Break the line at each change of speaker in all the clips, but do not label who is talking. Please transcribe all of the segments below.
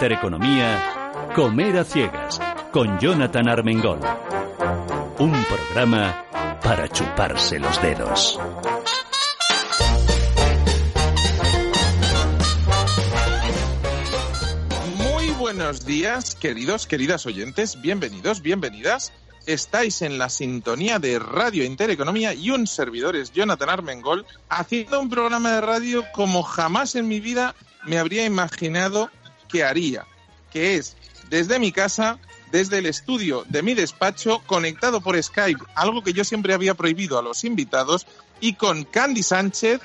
Intereconomía, Comer a Ciegas, con Jonathan Armengol. Un programa para chuparse los dedos.
Muy buenos días, queridos, queridas oyentes, bienvenidos, bienvenidas. Estáis en la sintonía de Radio Intereconomía y un servidor es Jonathan Armengol, haciendo un programa de radio como jamás en mi vida me habría imaginado que haría, que es desde mi casa, desde el estudio de mi despacho, conectado por Skype, algo que yo siempre había prohibido a los invitados, y con Candy Sánchez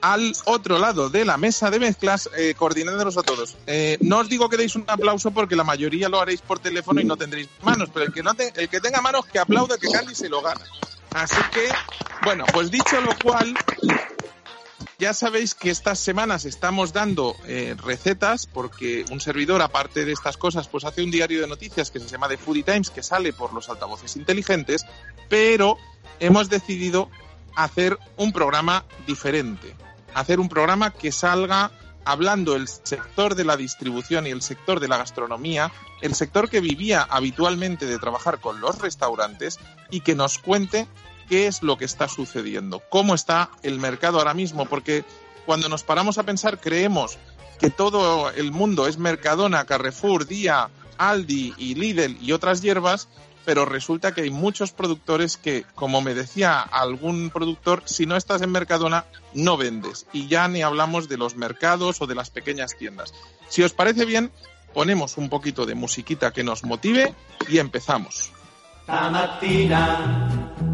al otro lado de la mesa de mezclas, eh, coordinándolos a todos. Eh, no os digo que deis un aplauso porque la mayoría lo haréis por teléfono y no tendréis manos, pero el que, no el que tenga manos que aplaude que Candy se lo gana. Así que, bueno, pues dicho lo cual, ya sabéis que estas semanas estamos dando eh, recetas porque un servidor, aparte de estas cosas, pues hace un diario de noticias que se llama The Foodie Times que sale por los altavoces inteligentes, pero hemos decidido hacer un programa diferente, hacer un programa que salga hablando el sector de la distribución y el sector de la gastronomía, el sector que vivía habitualmente de trabajar con los restaurantes y que nos cuente qué es lo que está sucediendo, cómo está el mercado ahora mismo, porque cuando nos paramos a pensar creemos que todo el mundo es Mercadona, Carrefour, Día, Aldi y Lidl y otras hierbas, pero resulta que hay muchos productores que, como me decía algún productor, si no estás en Mercadona, no vendes. Y ya ni hablamos de los mercados o de las pequeñas tiendas. Si os parece bien, ponemos un poquito de musiquita que nos motive y empezamos.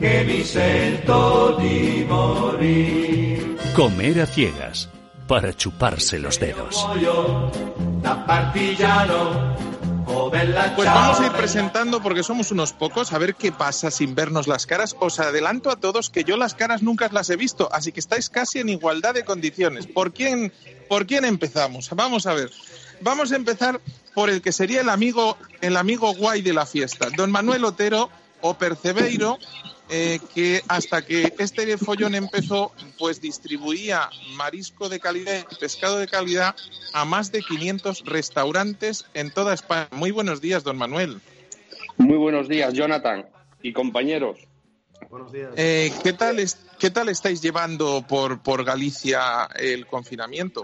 que mi di morir.
Comer a ciegas para chuparse los dedos.
Pues vamos a ir presentando porque somos unos pocos, a ver qué pasa sin vernos las caras. Os adelanto a todos que yo las caras nunca las he visto, así que estáis casi en igualdad de condiciones. ¿Por quién, por quién empezamos? Vamos a ver. Vamos a empezar por el que sería el amigo, el amigo guay de la fiesta, don Manuel Otero o Percebeiro, eh, que hasta que este follón empezó, pues distribuía marisco de calidad, pescado de calidad a más de 500 restaurantes en toda España. Muy buenos días, don Manuel.
Muy buenos días, Jonathan y compañeros.
Buenos días. Eh, ¿qué, tal ¿Qué tal estáis llevando por, por Galicia el confinamiento?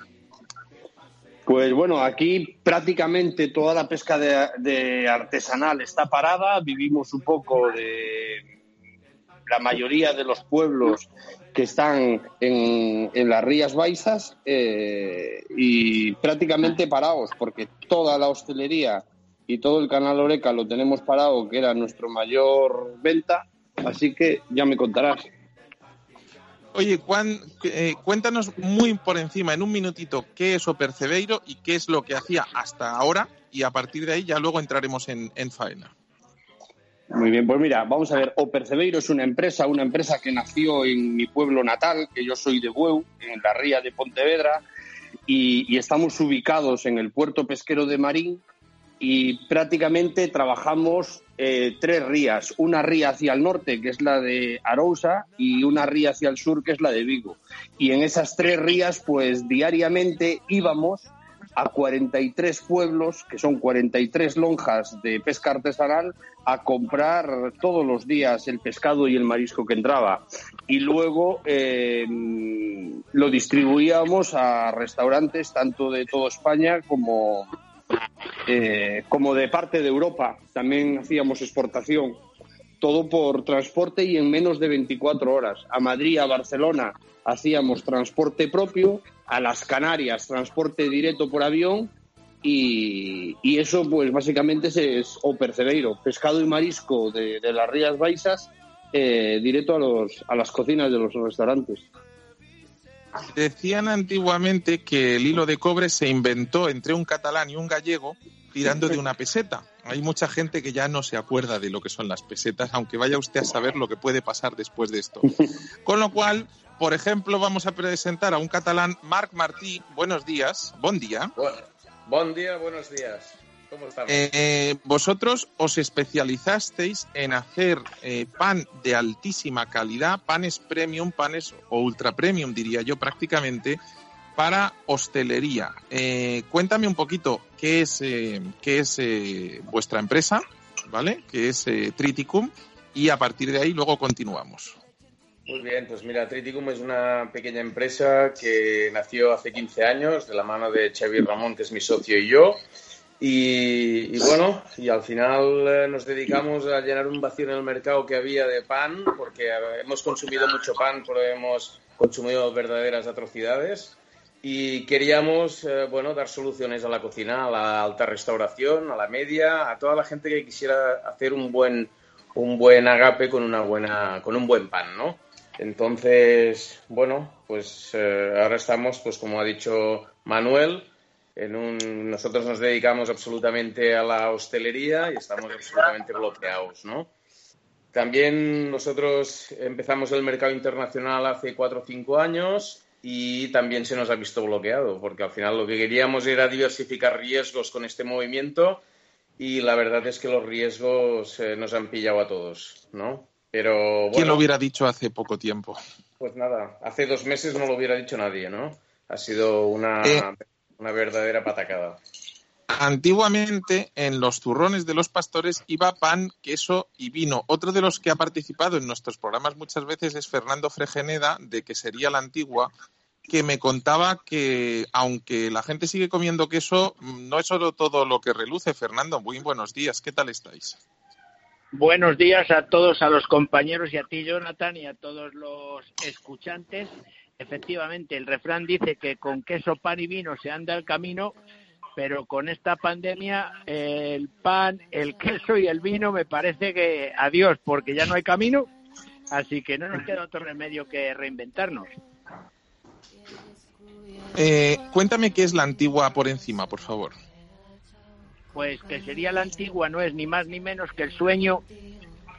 Pues bueno, aquí prácticamente toda la pesca de artesanal está parada. Vivimos un poco de la mayoría de los pueblos que están en, las Rías Baixas eh, y prácticamente parados, porque toda la hostelería y todo el canal Oreca lo tenemos parado, que era nuestro mayor venta, así que ya me contarás.
Oye, Juan, eh, cuéntanos muy por encima, en un minutito, qué es Opercebeiro y qué es lo que hacía hasta ahora, y a partir de ahí ya luego entraremos en, en faena.
Muy bien, pues mira, vamos a ver, O Percebeiro es una empresa, una empresa que nació en mi pueblo natal, que yo soy de Bueu, en la ría de Pontevedra, y, estamos ubicados en el puerto pesquero de Marín y prácticamente trabajamos eh, tres rías, una ría hacia el norte, que es la de Arousa, y una ría hacia el sur, que es la de Vigo. Y en esas tres rías, pues diariamente íbamos a 43 pueblos, que son 43 lonjas de pesca artesanal, a comprar todos los días el pescado y el marisco que entraba. Y luego eh, lo distribuíamos a restaurantes tanto de toda España como, eh, como de parte de Europa. También hacíamos exportación. Todo por transporte y en menos de 24 horas. A Madrid, a Barcelona hacíamos transporte propio a las Canarias transporte directo por avión y, eso pues básicamente es, o percebeiro, pescado y marisco de, las Rías Baixas eh, directo a, los, a las cocinas de los restaurantes.
Decían antiguamente que el hilo de cobre se inventó entre un catalán y un gallego tirando de una peseta. Hay mucha gente que ya no se acuerda de lo que son las pesetas, aunque vaya usted a saber lo que puede pasar después de esto. Con lo cual, por ejemplo, vamos a presentar a un catalán, Marc Martí. Buenos días, buen día.
buen día, buenos días. ¿Cómo estamos?
Eh, vosotros os especializasteis en hacer eh, pan de altísima calidad, panes premium, panes o ultra premium, diría yo prácticamente, para hostelería. Eh, cuéntame un poquito qué es, qué es vuestra empresa, ¿vale? ¿Qué es Triticum? Y a partir de ahí luego continuamos.
Muy bien, pues mira, Triticum es una pequeña empresa que nació hace 15 años de la mano de Xavier Ramón, que es mi socio y yo. Y, bueno, y al final eh, nos dedicamos a llenar un vacío en el mercado que había de pan, porque hemos consumido mucho pan, pero hemos consumido verdaderas atrocidades. Y queríamos, eh, bueno, dar soluciones a la cocina, a la alta restauración, a la media, a toda la gente que quisiera hacer un buen, un buen agape con, una buena, con un buen pan, ¿no? Entonces, bueno, pues eh, ahora estamos, pues como ha dicho Manuel, nosotros nos dedicamos absolutamente a la hostelería y estamos absolutamente bloqueados, ¿no? También nosotros empezamos el mercado internacional hace cuatro o cinco años y también se nos ha visto bloqueado, porque al final lo que queríamos era diversificar riesgos con este movimiento y la verdad es que los riesgos eh, nos han pillado a todos, ¿no? Pero bueno,
¿Quién lo hubiera dicho hace poco tiempo?
Pues nada, hace dos meses no lo hubiera dicho nadie, ¿no? Ha sido una eh, una verdadera patacada.
Antiguamente en los zurrones de los pastores iba pan, queso y vino. Otro de los que ha participado en nuestros programas muchas veces es Fernando Fregeneda, de que sería la antigua, que me contaba que aunque la gente sigue comiendo queso, no es solo todo lo que reluce. Fernando, muy buenos días, ¿qué tal estáis?
Buenos días a todos, a los compañeros y a ti, Jonathan, y a todos los escuchantes efectivamente el refrán dice que con queso, pan y vino se anda el camino, pero con esta pandemia el pan, el queso y el vino me parece que adiós, porque ya no hay camino, así que no nos queda otro remedio que reinventarnos.
Eh, cuéntame qué es la antigua por encima, por favor.
Pues que sería la antigua, no es ni más ni menos que el sueño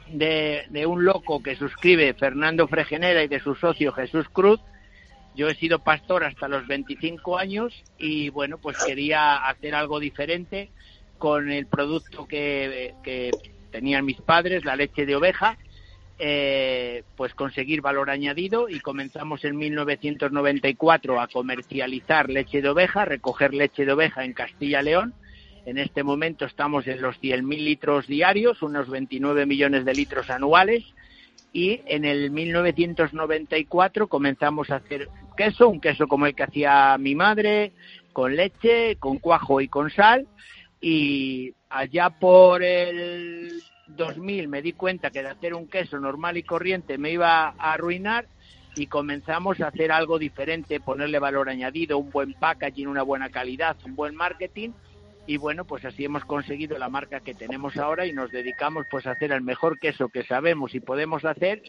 de, de un loco que suscribe Fernando Fregenera y de su socio Jesús Cruz, yo he sido pastor hasta los 25 años y bueno, pues quería hacer algo diferente con el producto que, tenían mis padres, la leche de oveja, eh, pues conseguir valor añadido y comenzamos en 1994 a comercializar leche de oveja, recoger leche de oveja en Castilla-León. En este momento estamos en los 100.000 litros diarios, unos 29 millones de litros anuales y en el 1994 comenzamos a hacer queso, un queso como el que hacía mi madre, con leche, con cuajo y con sal. Y allá por el 2000 me di cuenta que de hacer un queso normal y corriente me iba a arruinar y comenzamos a hacer algo diferente, ponerle valor añadido, un buen packaging, una buena calidad, un buen marketing y bueno, pues así hemos conseguido la marca que tenemos ahora y nos dedicamos pues a hacer el mejor queso que sabemos y podemos hacer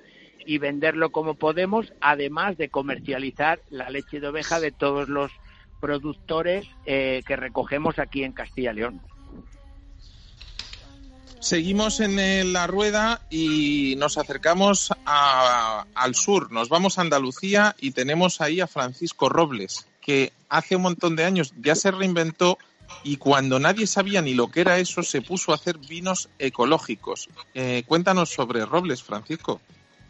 y venderlo como podemos, además de comercializar la leche de oveja de todos los productores eh, que recogemos aquí en Castilla y León.
Seguimos en la rueda y nos acercamos al sur. Nos vamos a Andalucía y tenemos ahí a Francisco Robles, que hace un montón de años ya se reinventó y cuando nadie sabía ni lo que era eso, se puso a hacer vinos ecológicos. Eh, cuéntanos sobre Robles, Francisco.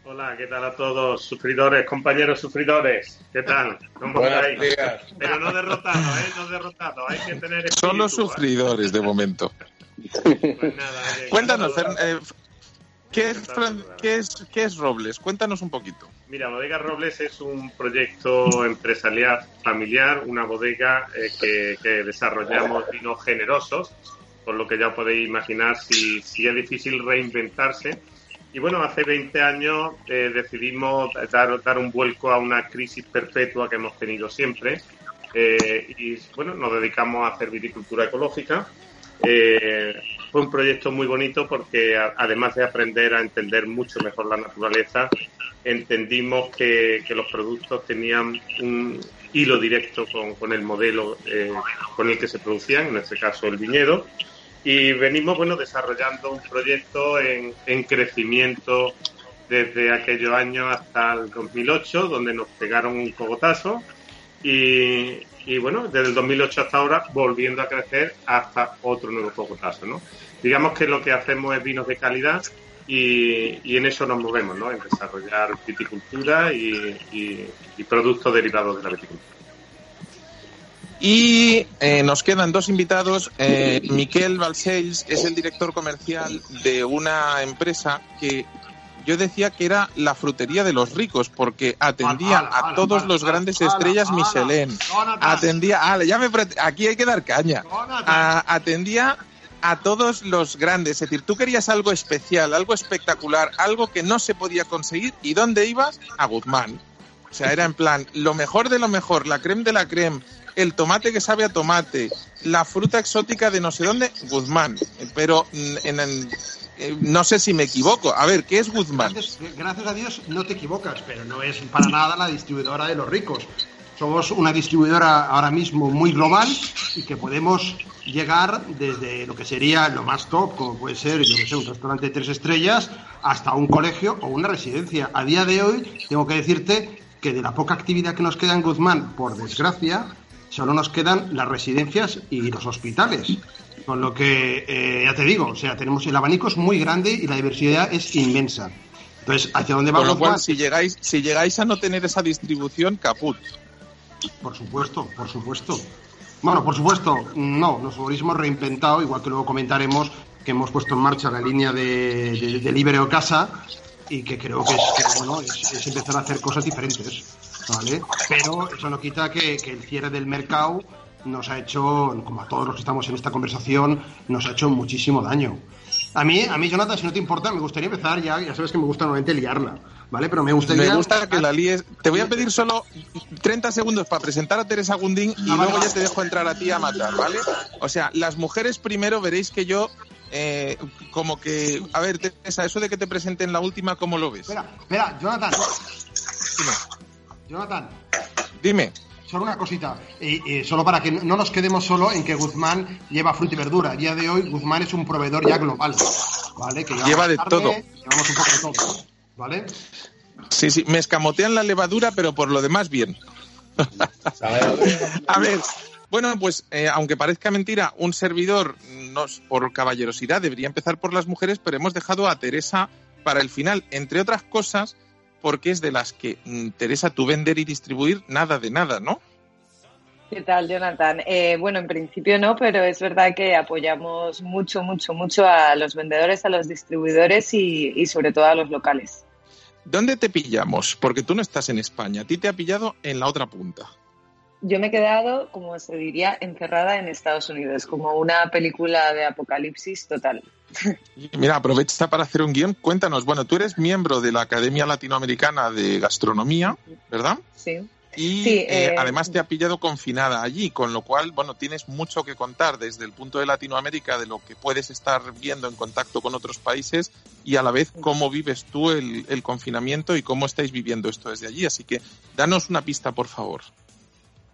Hola, ¿qué tal a todos? Sufridores, compañeros sufridores, ¿qué tal? ¿Cómo estáis? Pero no derrotados, ¿eh? No derrotados, hay que tener
Solo ¿eh? sufridores de momento. Pues nada, Cuéntanos, eh, ¿qué, es, ¿qué, es, ¿qué es Robles? Cuéntanos un poquito.
Mira, Bodega Robles es un proyecto empresarial familiar, una bodega eh, que, desarrollamos vinos generosos, por lo que ya podéis imaginar si, es difícil reinventarse. Y bueno, hace 20 años eh, decidimos dar, dar un vuelco a una crisis perpetua que hemos tenido siempre. Eh, y bueno, nos dedicamos a hacer viticultura ecológica. fue un proyecto muy bonito porque además de aprender a entender mucho mejor la naturaleza, entendimos que, los productos tenían un hilo directo con, el modelo eh, con el que se producían, en este caso el viñedo, y venimos bueno desarrollando un proyecto en, en crecimiento desde aquellos años hasta el 2008, donde nos pegaron un cogotazo y, y bueno, desde el 2008 hasta ahora volviendo a crecer hasta otro nuevo cogotazo, ¿no? Digamos que lo que hacemos es vinos de calidad y, en eso nos movemos, ¿no? En desarrollar viticultura y, productos derivados de la viticultura.
Y eh, nos quedan dos invitados. Eh, Miquel Balcells es el director comercial de una empresa que yo decía que era la frutería de los ricos, porque atendía a todos los grandes estrellas Michelin. Atendía, ya me, aquí hay que dar caña. atendía a todos los grandes. Es decir, tú querías algo especial, algo espectacular, algo que no se podía conseguir. ¿Y dónde ibas? A Guzmán. O sea, era en plan, lo mejor de lo mejor, la creme de la creme, el tomate que sabe a tomate, la fruta exótica de no sé dónde, Guzmán. Pero mm, eh, no sé si me equivoco. A ver, ¿qué es Guzmán?
Gracias, a Dios no te equivocas, pero no es para nada la distribuidora de los ricos. Somos una distribuidora ahora mismo muy global y que podemos llegar desde lo que sería lo más top, como puede ser, yo que sé, un restaurante de tres estrellas, hasta un colegio o una residencia. A día de hoy, tengo que decirte que de la poca actividad que nos queda en Guzmán, por desgracia, solo nos quedan las residencias y los hospitales. Con lo que, eh, ya te digo, o sea, tenemos el abanico es muy grande y la diversidad es inmensa. Entonces, ¿hacia dónde vamos?
Con lo cual, si llegáis, si llegáis a no tener esa distribución, caput.
Por supuesto, por supuesto. Bueno, por supuesto, no, nos hemos reinventado, igual que luego comentaremos que hemos puesto en marcha la línea de, de, Libre o Casa y que creo que, es, bueno, es, empezar a hacer cosas diferentes, ¿vale? Pero eso no quita que, que el cierre del mercado nos ha hecho, como a todos los que estamos en esta conversación, nos ha hecho muchísimo daño. A mí, a mí, Jonathan, si no te importa, me gustaría empezar ya, ya sabes que me gusta normalmente liarla, ¿vale? Pero me gustaría...
Me gusta que la líes... Te voy a pedir solo 30 segundos para presentar a Teresa Gundín y ah, luego ya te dejo entrar a ti a matar, ¿vale? O sea, las mujeres primero veréis que yo... Eh, como que, a ver, Teresa, eso de que te presenten la última, ¿cómo lo ves?
Espera, espera, Jonathan. Dime. Jonathan.
Dime
solo una cosita, y, solo para que no nos quedemos solo en que Guzmán lleva fruta y verdura. A día de hoy, Guzmán es un proveedor ya global, ¿vale? Que
lleva de todo.
Llevamos un poco de todo, ¿vale?
Sí, sí, me escamotean la levadura, pero por lo demás, bien. A ver, bueno, pues eh, aunque parezca mentira, un servidor, nos, por caballerosidad, debería empezar por las mujeres, pero hemos dejado a Teresa para el final, entre otras cosas porque es de las que, mm, Teresa, tú vender y distribuir nada de nada, ¿no?
¿Qué tal, Jonathan? Eh, bueno, en principio no, pero es verdad que apoyamos mucho, mucho, mucho a los vendedores, a los distribuidores y, sobre todo a los locales.
¿Dónde te pillamos? Porque tú no estás en España, a ti te ha pillado en la otra punta.
Yo me he quedado, como se diría, encerrada en Estados Unidos, como una película de apocalipsis total.
Mira, aprovecha para hacer un guion. Cuéntanos, bueno, tú eres miembro de la Academia Latinoamericana de Gastronomía, ¿verdad?
Sí.
Y eh, eh, además te ha pillado confinada allí, con lo cual, bueno, tienes mucho que contar desde el punto de Latinoamérica de lo que puedes estar viendo en contacto con otros países y a la vez cómo vives tú el, el confinamiento y cómo estáis viviendo esto desde allí. Así que danos una pista, por favor.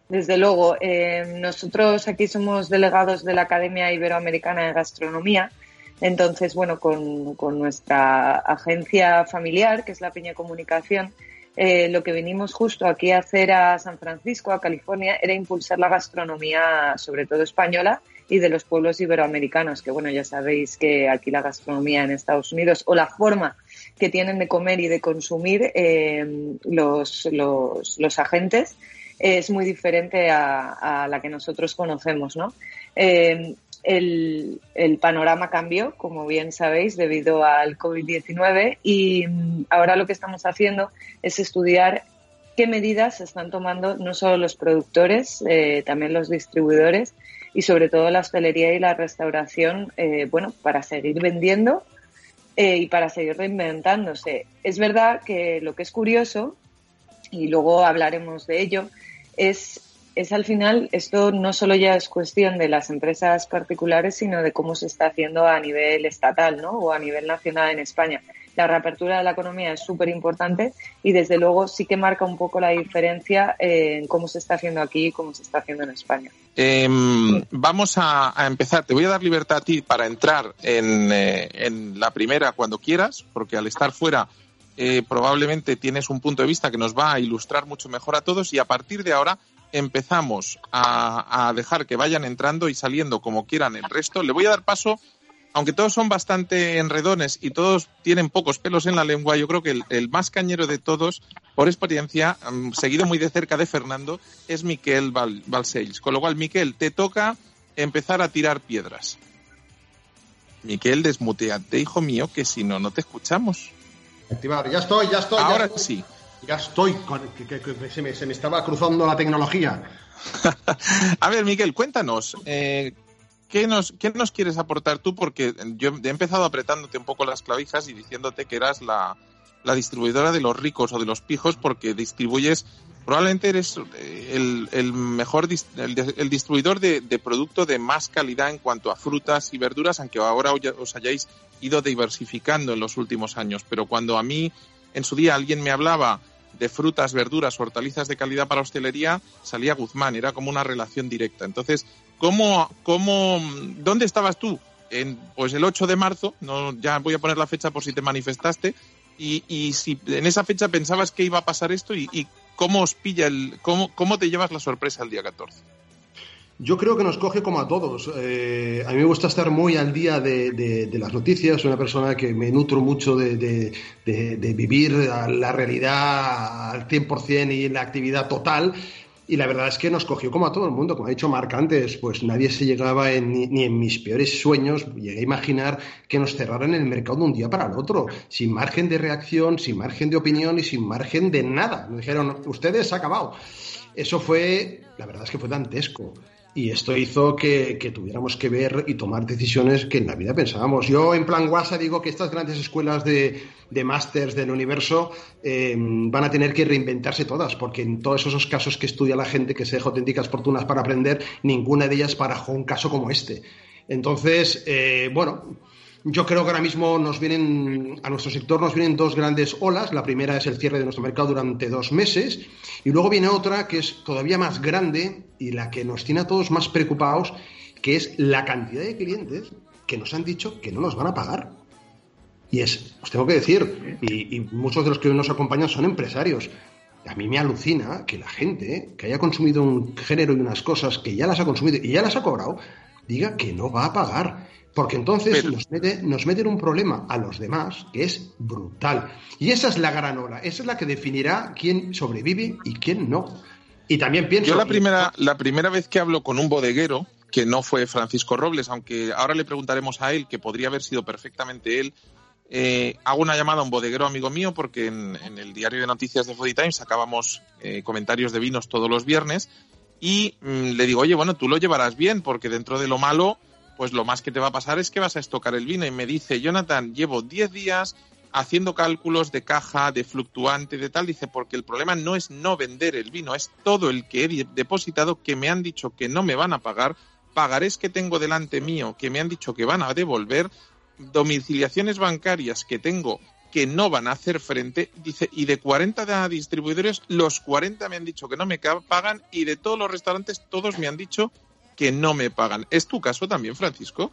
Desde luego, eh, nosotros aquí somos delegados de la Academia Iberoamericana de Gastronomía entonces, bueno, con, nuestra agencia familiar, que es la Peña Comunicación, eh, lo que vinimos justo aquí a hacer a San Francisco, a California, era impulsar la gastronomía, sobre todo española, y de los pueblos iberoamericanos, que bueno, ya sabéis que aquí la gastronomía en Estados Unidos, o la forma que tienen de comer y de consumir eh, los, los, agentes, es muy diferente a, la que nosotros conocemos, ¿no? Eh, el, panorama cambió, como bien sabéis, debido al COVID-19 y mm, ahora lo que estamos haciendo es estudiar qué medidas están tomando no solo los productores, eh, también los distribuidores y sobre todo la hostelería y la restauración, eh, bueno, para seguir vendiendo eh, y para seguir reinventándose. Es verdad que lo que es curioso, y luego hablaremos de ello, es es al final, esto no solo ya es cuestión de las empresas particulares, sino de cómo se está haciendo a nivel estatal, ¿no? O a nivel nacional en España. la reapertura de la economía es súper importante y desde luego sí que marca un poco la diferencia en cómo se está haciendo aquí y cómo se está haciendo en España.
Em, vamos a, empezar. Te voy a dar libertad a ti para entrar en, eh, en la primera cuando quieras, porque al estar fuera eh, probablemente tienes un punto de vista que nos va a ilustrar mucho mejor a todos y a partir de ahora empezamos a, a, dejar que vayan entrando y saliendo como quieran el resto. Le voy a dar paso aunque todos son bastante enredones y todos tienen pocos pelos en la lengua, yo creo que el, más cañero de todos, por experiencia, mm, seguido muy de cerca de Fernando, es Miquel Val, Con lo cual, Miquel, te toca empezar a tirar piedras. Miquel, desmuteate, hijo mío, que si no, no te escuchamos.
Activar, ya estoy, ya estoy.
Ahora sí.
Ya estoy, que, se, me, estaba cruzando la tecnología.
a ver, Miquel, cuéntanos, eh, ¿Qué nos, ¿Qué nos quieres aportar tú? Porque yo he empezado apretándote un poco las clavijas y diciéndote que eras la, la distribuidora de los ricos o de los pijos porque distribuyes, probablemente eres eh, el, el mejor el, distribuidor de, de, producto de más calidad en cuanto a frutas y verduras, aunque ahora os hayáis ido diversificando en los últimos años. Pero cuando a mí en su día alguien me hablaba de frutas, verduras, hortalizas de calidad para hostelería, salía Guzmán, era como una relación directa. Entonces, ¿cómo, cómo, dónde estabas tú? En, pues el 8 de marzo, no, ya voy a poner la fecha por si te manifestaste, y, y si en esa fecha pensabas que iba a pasar esto y, y cómo os pilla el, cómo, cómo te llevas la sorpresa el día 14.
Yo creo que nos coge como a todos. Eh, a mí me gusta estar muy al día de, las noticias. Soy una persona que me nutro mucho de, vivir la realidad al 100% y en la actividad total. Y la verdad es que nos cogió como a todo el mundo. Como ha dicho Marc antes, pues nadie se llegaba ni en mis peores sueños, llegué a imaginar que nos cerraran el mercado de un día para el otro, sin margen de reacción, sin margen de opinión y sin margen de nada. Me dijeron, ustedes, ha acabado. Eso fue, la verdad es que fue dantesco. Y esto hizo que, tuviéramos que ver y tomar decisiones que en la vida pensábamos. Yo, en plan guasa, digo que estas grandes escuelas de, de másters del universo eh, van a tener que reinventarse todas, porque en todos esos casos que estudia la gente que se deja auténticas fortunas para aprender, ninguna de ellas barajó un caso como este. Entonces, eh, bueno, yo creo que ahora mismo nos vienen, a nuestro sector nos vienen dos grandes olas. La primera es el cierre de nuestro mercado durante dos meses y luego viene otra que es todavía más grande y la que nos tiene a todos más preocupados, que es la cantidad de clientes que nos han dicho que no nos van a pagar. Y es, os tengo que decir, y, y muchos de los que nos acompañan son empresarios. A mí me alucina que la gente que haya consumido un género y unas cosas que ya las ha consumido y ya las ha cobrado, diga que no va a pagar. Porque entonces nos, mete, nos meten un problema a los demás que es brutal. Y esa es la gran ola, esa es la que definirá quién sobrevive y quién no. Y también pienso...
Yo la primera, la primera vez que hablo con un bodeguero, que no fue Francisco Robles, aunque ahora le preguntaremos a él, que podría haber sido perfectamente él, eh, hago una llamada a un bodeguero amigo mío porque en, el diario de noticias de Foodie Times sacábamos eh, comentarios de vinos todos los viernes y mm, le digo, oye, bueno, tú lo llevarás bien porque dentro de lo malo pues lo más que te va a pasar es que vas a estocar el vino. Y me dice, Jonathan, llevo 10 días haciendo cálculos de caja, de fluctuante, de tal. Dice, porque el problema no es no vender el vino, es todo el que he depositado que me han dicho que no me van a pagar, pagarés que tengo delante mío que me han dicho que van a devolver, domiciliaciones bancarias que tengo que no van a hacer frente, dice, y de 40 distribuidores, los 40 me han dicho que no me pagan y de todos los restaurantes, todos me han dicho que no me pagan. ¿Es tu caso también, Francisco?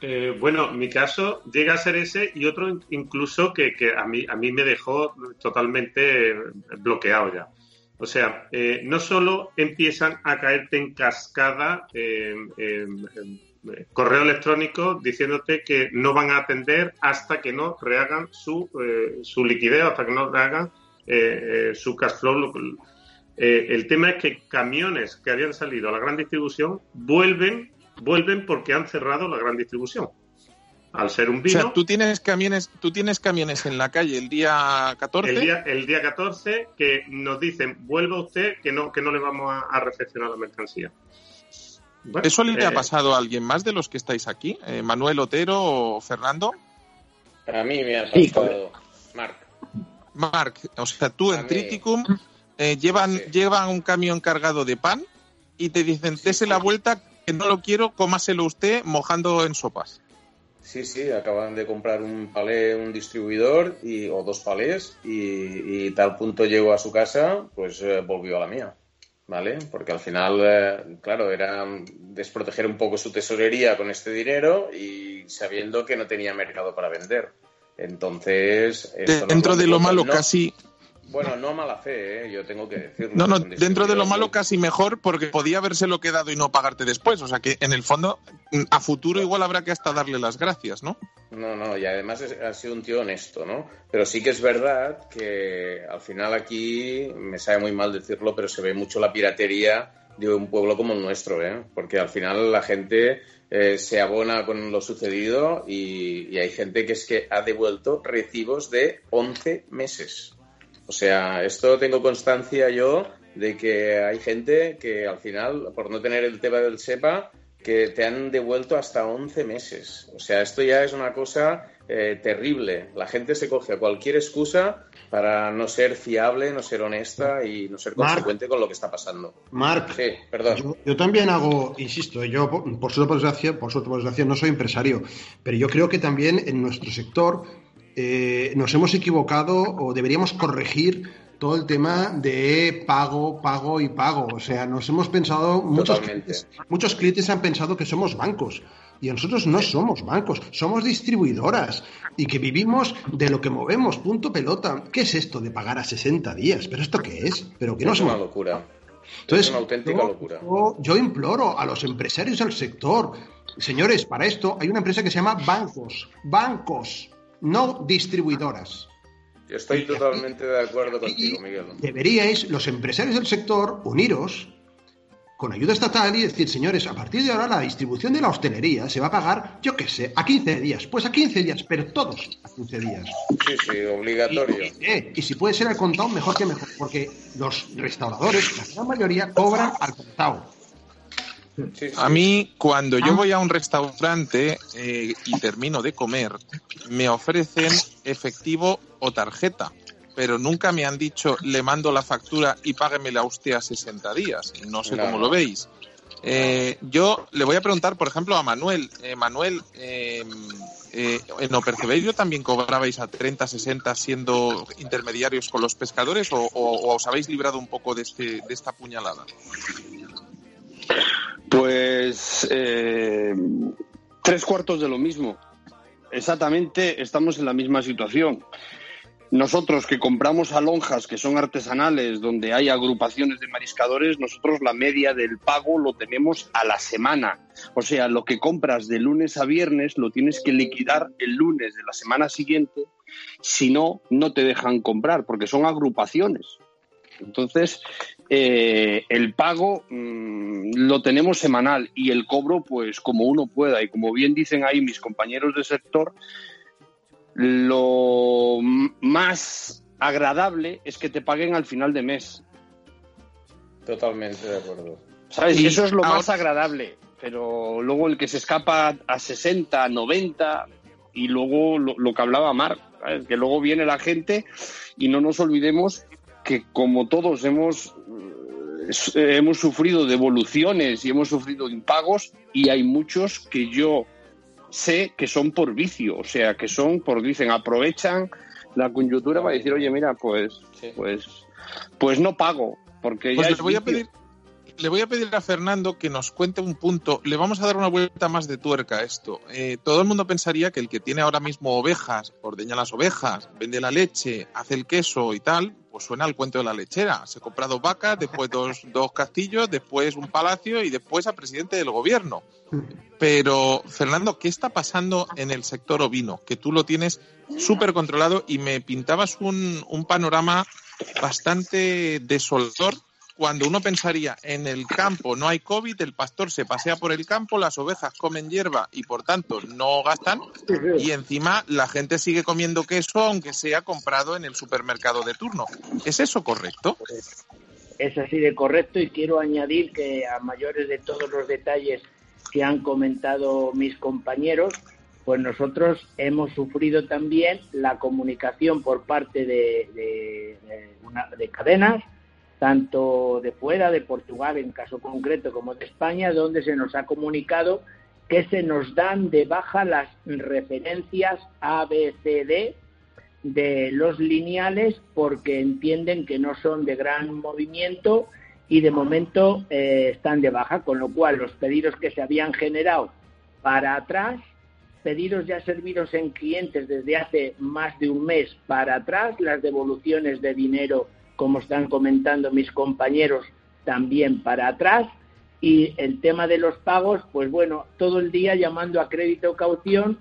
Eh, bueno, mi caso llega a ser ese y otro incluso que, a, mí, a mí me dejó totalmente bloqueado ya. O sea, eh, no solo empiezan a caerte en cascada eh, correo electrónico diciéndote que no van a atender hasta que no rehagan su, su liquidez, hasta que no rehagan su cash flow, eh, el tema es que camiones que habían salido a la gran distribución vuelven, vuelven porque han cerrado la gran distribución. Al ser un vino. O sea,
tú tienes camiones, tú tienes camiones en la calle el día 14.
El día, el día 14 que nos dicen, vuelva usted, que no, que no le vamos a, recepcionar la mercancía.
¿Eso le ha eh, pasado a alguien más de los que estáis aquí? Eh, ¿Manuel Otero o Fernando?
A mí me ha pasado, Marc.
Marc, o sea, tú en Triticum eh, llevan, llevan un camión cargado de pan y te dicen, dese la vuelta, que no lo quiero, cómaselo usted mojando en sopas.
Sí, sí, acaban de comprar un palé, un distribuidor y, o dos palés y, tal punto llegó a su casa, pues eh, volvió a la mía, ¿vale? Porque al final, eh, claro, era desproteger un poco su tesorería con este dinero y sabiendo que no tenía mercado para vender. Entonces,
dentro de lo malo, casi
bueno, no mala fe, ¿eh? yo tengo que decirlo.
No, no, dentro de lo malo casi mejor porque podía habérselo quedado y no pagarte después. O sea que en el fondo, a futuro igual habrá que hasta darle las gracias, ¿no?
No, no, y además ha sido un tío honesto, ¿no? Pero sí que es verdad que al final aquí, me sabe muy mal decirlo, pero se ve mucho la piratería de un pueblo como el nuestro, ¿eh? Porque al final la gente eh, se abona con lo sucedido y, y hay gente que es que ha devuelto recibos de 11 meses. O sea, esto tengo constancia yo de que hay gente que al final, por no tener el tema del SEPA, que te han devuelto hasta 11 meses. O sea, esto ya es una cosa eh, terrible. La gente se coge a cualquier excusa para no ser fiable, no ser honesta y no ser consecuente con lo que está pasando.
Marc,
sí, perdón.
Yo, también hago, insisto, yo por, suerte por desgracia, por suerte por desgracia no soy empresario, pero yo creo que también en nuestro sector eh, nos hemos equivocado o deberíamos corregir todo el tema de pago, pago y pago. O sea, nos hemos pensado, muchos clientes, muchos clientes han pensado que somos bancos. Y nosotros no somos bancos, somos distribuidoras y que vivimos de lo que movemos, punto pelota. ¿Qué es esto de pagar a 60 días? ¿Pero esto qué es? ¿Pero que no
es una locura.
Entonces,
es una auténtica locura.
yo, imploro a los empresarios del sector, señores, para esto hay una empresa que se llama bancos, bancos, no distribuidoras.
Estoy totalmente de acuerdo contigo, Miguel.
Deberíais, los empresarios del sector, uniros con ayuda estatal y decir, señores, a partir de ahora la distribución de la hostelería se va a pagar, yo qué sé, a 15 días. Pues a 15 días, pero todos a 15 días.
Sí, sí, obligatorio.
Eh, y, si puede ser al contado, mejor que mejor, porque los restauradores, la gran mayoría, cobran al contado.
A mí, cuando yo ah. voy a un restaurante eh, y termino de comer, me ofrecen efectivo o tarjeta, pero nunca me han dicho le mando la factura y páguemela usted a 60 días. No sé cómo lo veis. Eh, yo le voy a preguntar, por ejemplo, a Manuel. Eh, Manuel, em, ¿en Operceberio también cobrabais a 30, 60 siendo intermediarios con los pescadores o, os habéis librado un poco de, este, de esta puñalada?
Pues eh, tres cuartos de lo mismo. Exactamente, estamos en la misma situación. Nosotros que compramos alonjas que son artesanales, donde hay agrupaciones de mariscadores, nosotros la media del pago lo tenemos a la semana. O sea, lo que compras de lunes a viernes lo tienes que liquidar el lunes de la semana siguiente, si no, no te dejan comprar, porque son agrupaciones. Entonces, eh, el pago mm, lo tenemos semanal y el cobro, pues como uno pueda. Y como bien dicen ahí mis compañeros de sector, lo más agradable es que te paguen al final de mes.
Totalmente de acuerdo.
¿Sabes? Y eso es lo más agradable. Pero luego el que se escapa a 60, 90, y luego lo, que hablaba Marc, que luego viene la gente y no nos olvidemos que como todos hemos, eh, hemos sufrido devoluciones y hemos sufrido impagos y hay muchos que yo sé que son por vicio, o sea, que son por, dicen, aprovechan la coyuntura para decir, oye, mira, pues, pues, pues no pago, porque
pues ya voy a pedir le voy a pedir a Fernando que nos cuente un punto. Le vamos a dar una vuelta más de tuerca a esto. Eh, todo el mundo pensaría que el que tiene ahora mismo ovejas, ordeña las ovejas, vende la leche, hace el queso y tal, pues suena al cuento de la lechera. Se compra dos vacas, después dos, dos castillos, después un palacio y después a presidente del gobierno. Pero, Fernando, ¿qué está pasando en el sector ovino? Que tú lo tienes súper controlado y me pintabas un, un panorama bastante desolador cuando uno pensaría en el campo no hay COVID, el pastor se pasea por el campo, las ovejas comen hierba y por tanto no gastan y encima la gente sigue comiendo queso aunque sea comprado en el supermercado de turno. ¿Es eso correcto?
Es así de correcto y quiero añadir que a mayores de todos los detalles que han comentado mis compañeros, pues nosotros hemos sufrido también la comunicación por parte de, de cadenas tanto de fuera, de Portugal en caso concreto, como de España, donde se nos ha comunicado que se nos dan de baja las referencias ABCD de los lineales porque entienden que no son de gran movimiento y de momento eh, están de baja, con lo cual los pedidos que se habían generado para atrás, pedidos ya servidos en clientes desde hace más de un mes para atrás, las devoluciones de dinero, como están comentando mis compañeros, también para atrás, y el tema de los pagos, pues bueno, todo el día llamando a crédito caución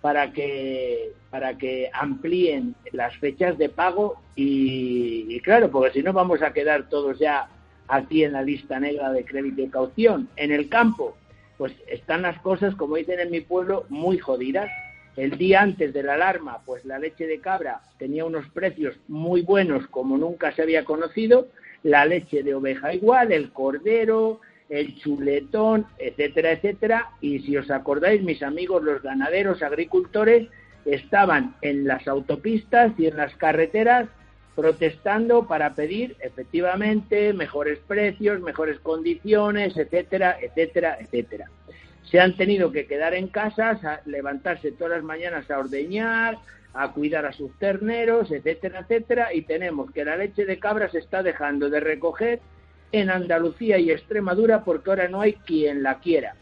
para que para que amplíen las fechas de pago y, claro, porque si no vamos a quedar todos ya aquí en la lista negra de crédito y caución. En el campo, pues están las cosas, como dicen en mi pueblo, muy jodidas. El día antes de la alarma, pues la leche de cabra tenía unos precios muy buenos como nunca se había conocido, la leche de oveja igual, el cordero, el chuletón, etcétera, etcétera. Y si os acordáis, mis amigos, los ganaderos, agricultores, estaban en las autopistas y en las carreteras protestando para pedir efectivamente mejores precios, mejores condiciones, etcétera, etcétera, etcétera. Se han tenido que quedar en casa, a levantarse todas las mañanas a ordeñar, a cuidar a sus terneros, etcétera, etcétera, y tenemos que la leche de cabra se está dejando de recoger en Andalucía y Extremadura porque ahora no hay quien la quiera.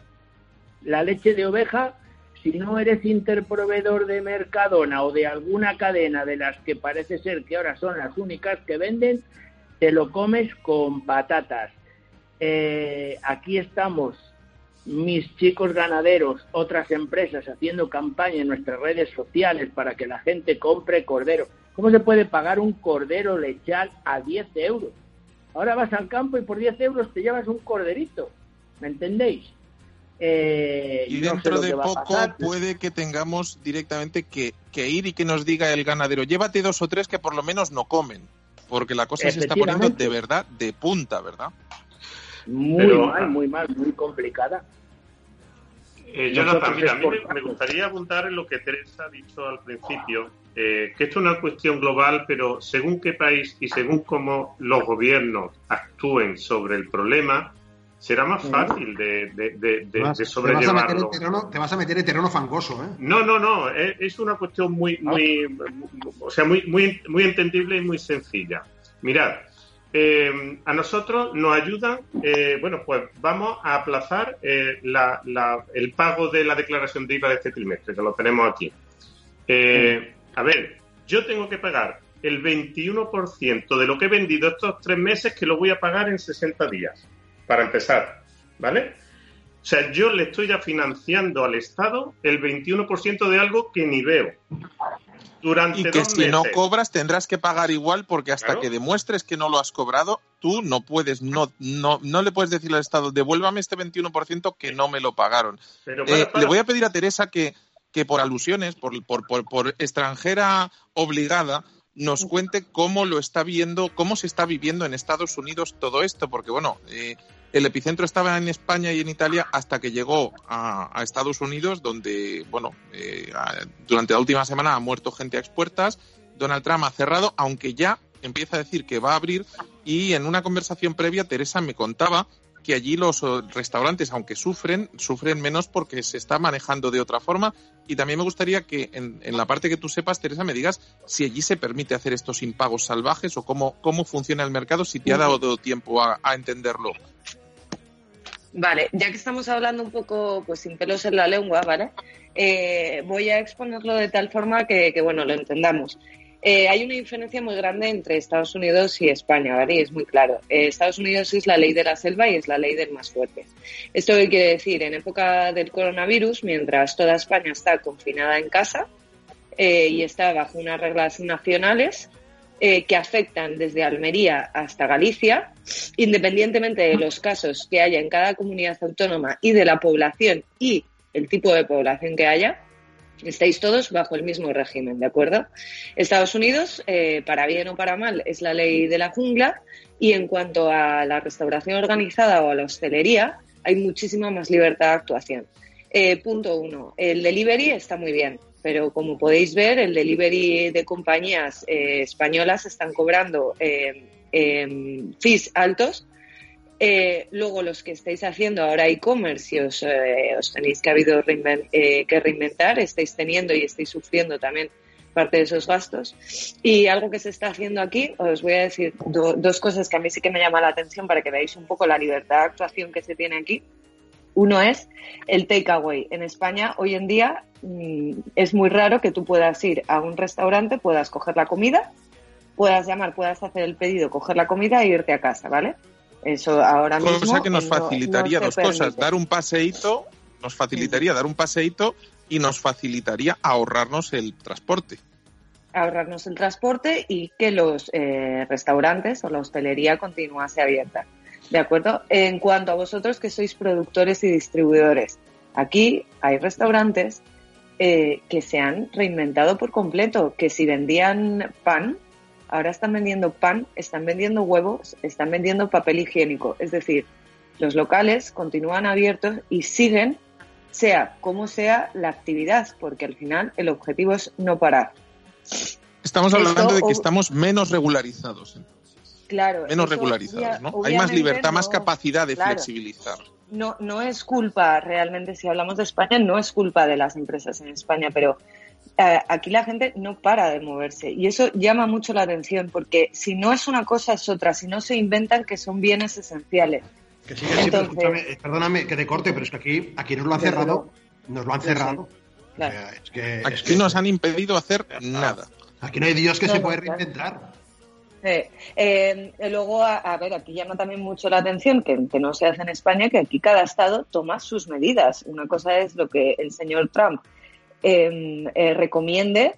La leche de oveja, si no eres interproveedor de Mercadona o de alguna cadena de las que parece ser que ahora son las únicas que venden, te lo comes con patatas. Eh, aquí estamos mis chicos ganaderos, otras empresas haciendo campaña en nuestras redes sociales para que la gente compre cordero. ¿Cómo se puede pagar un cordero lechal a 10 euros? Ahora vas al campo y por 10 euros te llevas un corderito. ¿Me entendéis?
Eh, y dentro de poco puede que tengamos directamente que, ir y que nos diga el ganadero, llévate dos o tres que por lo menos no comen, porque la cosa se está poniendo de verdad de punta, ¿verdad?
Muy mal, muy mal, muy complicada.
Eh, Jonathan, mira, a mí me, gustaría apuntar en lo que Teresa ha dicho al principio, eh, que esto es una cuestión global, pero según qué país y según cómo los gobiernos actúen sobre el problema, será más fácil de, de, sobrellevarlo.
Te vas, a meter en terreno fangoso, ¿eh?
No, no, no, es, una cuestión muy, muy, o sea, muy, muy, muy entendible y muy sencilla. Mirad, eh, a nosotros nos ayudan, eh, bueno, pues vamos a aplazar eh, el pago de la declaración de IVA de este trimestre, que lo tenemos aquí. a ver, yo tengo que pagar el 21% de lo que he vendido estos tres meses, que lo voy a pagar en 60 días, para empezar, ¿vale? O sea, yo le estoy ya financiando al Estado el 21% de algo que ni veo y
que si no cobras tendrás que pagar igual porque hasta que demuestres que no lo has cobrado, tú no puedes, no, no, no le puedes decir al Estado, devuélvame este 21% que no me lo pagaron. Eh, le voy a pedir a Teresa que, que por alusiones, por, por, por, por extranjera obligada, nos cuente cómo lo está viendo, cómo se está viviendo en Estados Unidos todo esto, porque bueno, eh, el epicentro estaba en España y en Italia hasta que llegó a, Estados Unidos, donde, bueno, eh, durante la última semana ha muerto gente a expuertas. Donald Trump ha cerrado, aunque ya empieza a decir que va a abrir. Y en una conversación previa, Teresa me contaba que allí los restaurantes, aunque sufren, sufren menos porque se está manejando de otra forma. Y también me gustaría que en, la parte que tú sepas, Teresa, me digas si allí se permite hacer estos impagos salvajes o cómo, cómo funciona el mercado, si te ha dado tiempo a entenderlo.
Vale, ya que estamos hablando un poco pues sin pelos en la lengua, ¿vale? Eh, voy a exponerlo de tal forma que, bueno, lo entendamos. Eh, hay una diferencia muy grande entre Estados Unidos y España, ¿vale? Y es muy claro. Eh, Estados Unidos es la ley de la selva y es la ley del más fuerte. ¿Esto qué quiere decir? En época del coronavirus, mientras toda España está confinada en casa y está bajo unas reglas nacionales, eh, que afectan desde Almería hasta Galicia, independientemente de los casos que haya en cada comunidad autónoma y de la población y el tipo de población que haya, estáis todos bajo el mismo régimen, ¿de acuerdo? Estados Unidos, eh, para bien o para mal, es la ley de la jungla y en cuanto a la restauración organizada o a la hostelería, hay muchísima más libertad de actuación. Eh, punto uno, el delivery está muy bien pero como podéis ver, el delivery de compañías eh, españolas están cobrando eh, fees altos Eh, luego, los que estáis haciendo ahora e-commerce, y os, eh, os, tenéis que, habido eh, que reinventar, estáis teniendo y estáis sufriendo también parte de esos gastos. Y algo que se está haciendo aquí, os voy a decir dos cosas que a mí sí que me llama la atención para que veáis un poco la libertad de actuación que se tiene aquí. Uno es el takeaway. En España, hoy en día, mm, es muy raro que tú puedas ir a un restaurante, puedas coger la comida, puedas llamar, puedas hacer el pedido, coger la comida e irte a casa, ¿vale? Eso ahora mismo.
Cosa que nos facilitaría dos cosas: dar un paseíto, nos facilitaría dar un paseíto y nos facilitaría ahorrarnos el transporte.
Ahorrarnos el transporte y que los eh, restaurantes o la hostelería continuase abierta. ¿De acuerdo? En cuanto a vosotros que sois productores y distribuidores, aquí hay restaurantes eh, que se han reinventado por completo, que si vendían pan, ahora están vendiendo pan, están vendiendo huevos, están vendiendo papel higiénico. Es decir, los locales continúan abiertos y siguen, sea como sea la actividad, porque al final el objetivo es no parar.
Estamos hablando de que estamos menos regularizados.
Claro.
Menos regularizados, ¿no? Hay más libertad, más capacidad de flexibilizar.
No, no es culpa realmente, si hablamos de España, no es culpa de las empresas en España, pero eh, aquí la gente no para de moverse y eso llama mucho la atención porque si no es una cosa es otra, si no se inventan que son bienes esenciales.
Que sí, sí, pero eh, perdóname que te corte, pero es que aquí, aquí nos lo han cerrado, nos lo han cerrado.
aquí nos han impedido hacer nada.
Aquí no hay Dios que se puede reinventar.
Eh, luego, a, ver, aquí llama también mucho la atención que, no se hace en España, que aquí cada estado toma sus medidas. Una cosa es lo que el señor Trump Em, eh, recomiende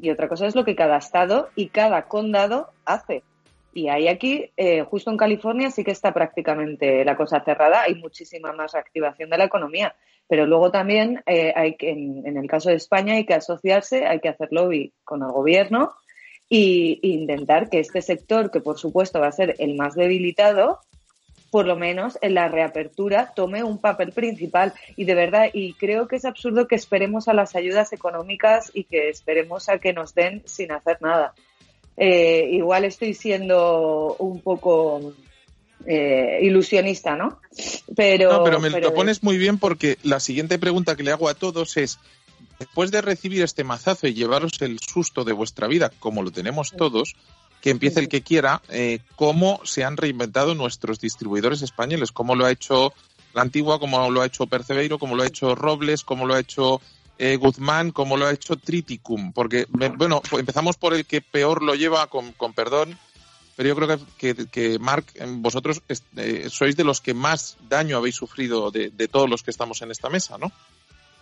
y otra cosa es lo que cada estado y cada condado hace. Y hay aquí, eh, justo en California, sí que está prácticamente la cosa cerrada, hay muchísima más reactivación de la economía. Pero luego también eh, hay que, en, el caso de España, hay que asociarse, hay que hacer lobby con el gobierno e intentar que este sector, que por supuesto va a ser el más debilitado, por lo menos en la reapertura tome un papel principal y de verdad y creo que es absurdo que esperemos a las ayudas económicas y que esperemos a que nos den sin hacer nada. Eh, igual estoy siendo un poco eh, ilusionista, ¿no?
Pero, no, pero me lo pones muy bien porque la siguiente pregunta que le hago a todos es, después de recibir este mazazo y llevaros el susto de vuestra vida, como lo tenemos todos, que empiece el que quiera, eh, cómo se han reinventado nuestros distribuidores españoles, cómo lo ha hecho la antigua, cómo lo ha hecho Percebeiro, cómo lo ha hecho Robles, cómo lo ha hecho eh, Guzmán, cómo lo ha hecho Triticum. Porque, bueno, pues empezamos por el que peor lo lleva, con, perdón, pero yo creo que, que, Marc, vosotros eh, sois de los que más daño habéis sufrido de, de todos los que estamos en esta mesa, ¿no?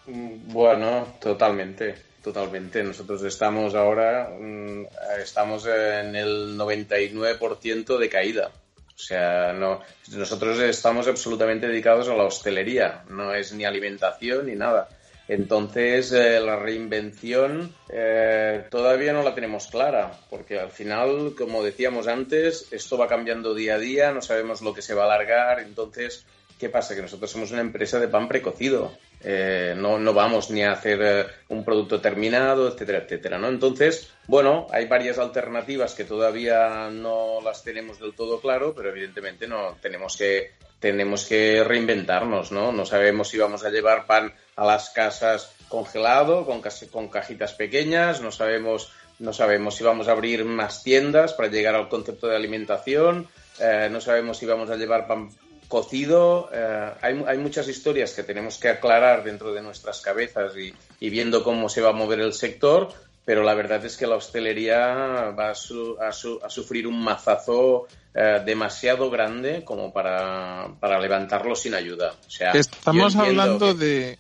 Bueno, totalmente. Totalmente. Nosotros estamos ahora, mm, estamos en el 99% de caída. O sea, no, nosotros estamos absolutamente dedicados a la hostelería, no es ni alimentación ni nada. Entonces, eh, la reinvención eh, todavía no la tenemos clara, porque al final, como decíamos antes, esto va cambiando día a día, no sabemos lo que se va a alargar. Entonces, ¿qué pasa? Que nosotros somos una empresa de pan precocido. Eh, no, no, vamos ni a hacer eh, un producto terminado, etcétera, etcétera, ¿no? Entonces, bueno, hay varias alternativas que todavía no las tenemos del todo claro, pero evidentemente no tenemos que tenemos que reinventarnos, ¿no? No sabemos si vamos a llevar pan a las casas congelado, con, con cajitas pequeñas, no sabemos, no sabemos si vamos a abrir más tiendas para llegar al concepto de alimentación, eh, no sabemos si vamos a llevar pan cocido, eh, hay, hay, muchas historias que tenemos que aclarar dentro de nuestras cabezas y, viendo cómo se va a mover el sector, pero la verdad es que la hostelería va a, a, sufrir un mazazo eh, demasiado grande como para, para, levantarlo sin ayuda. O sea,
Estamos hablando de...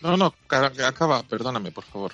No, no, acaba, perdóname, por favor.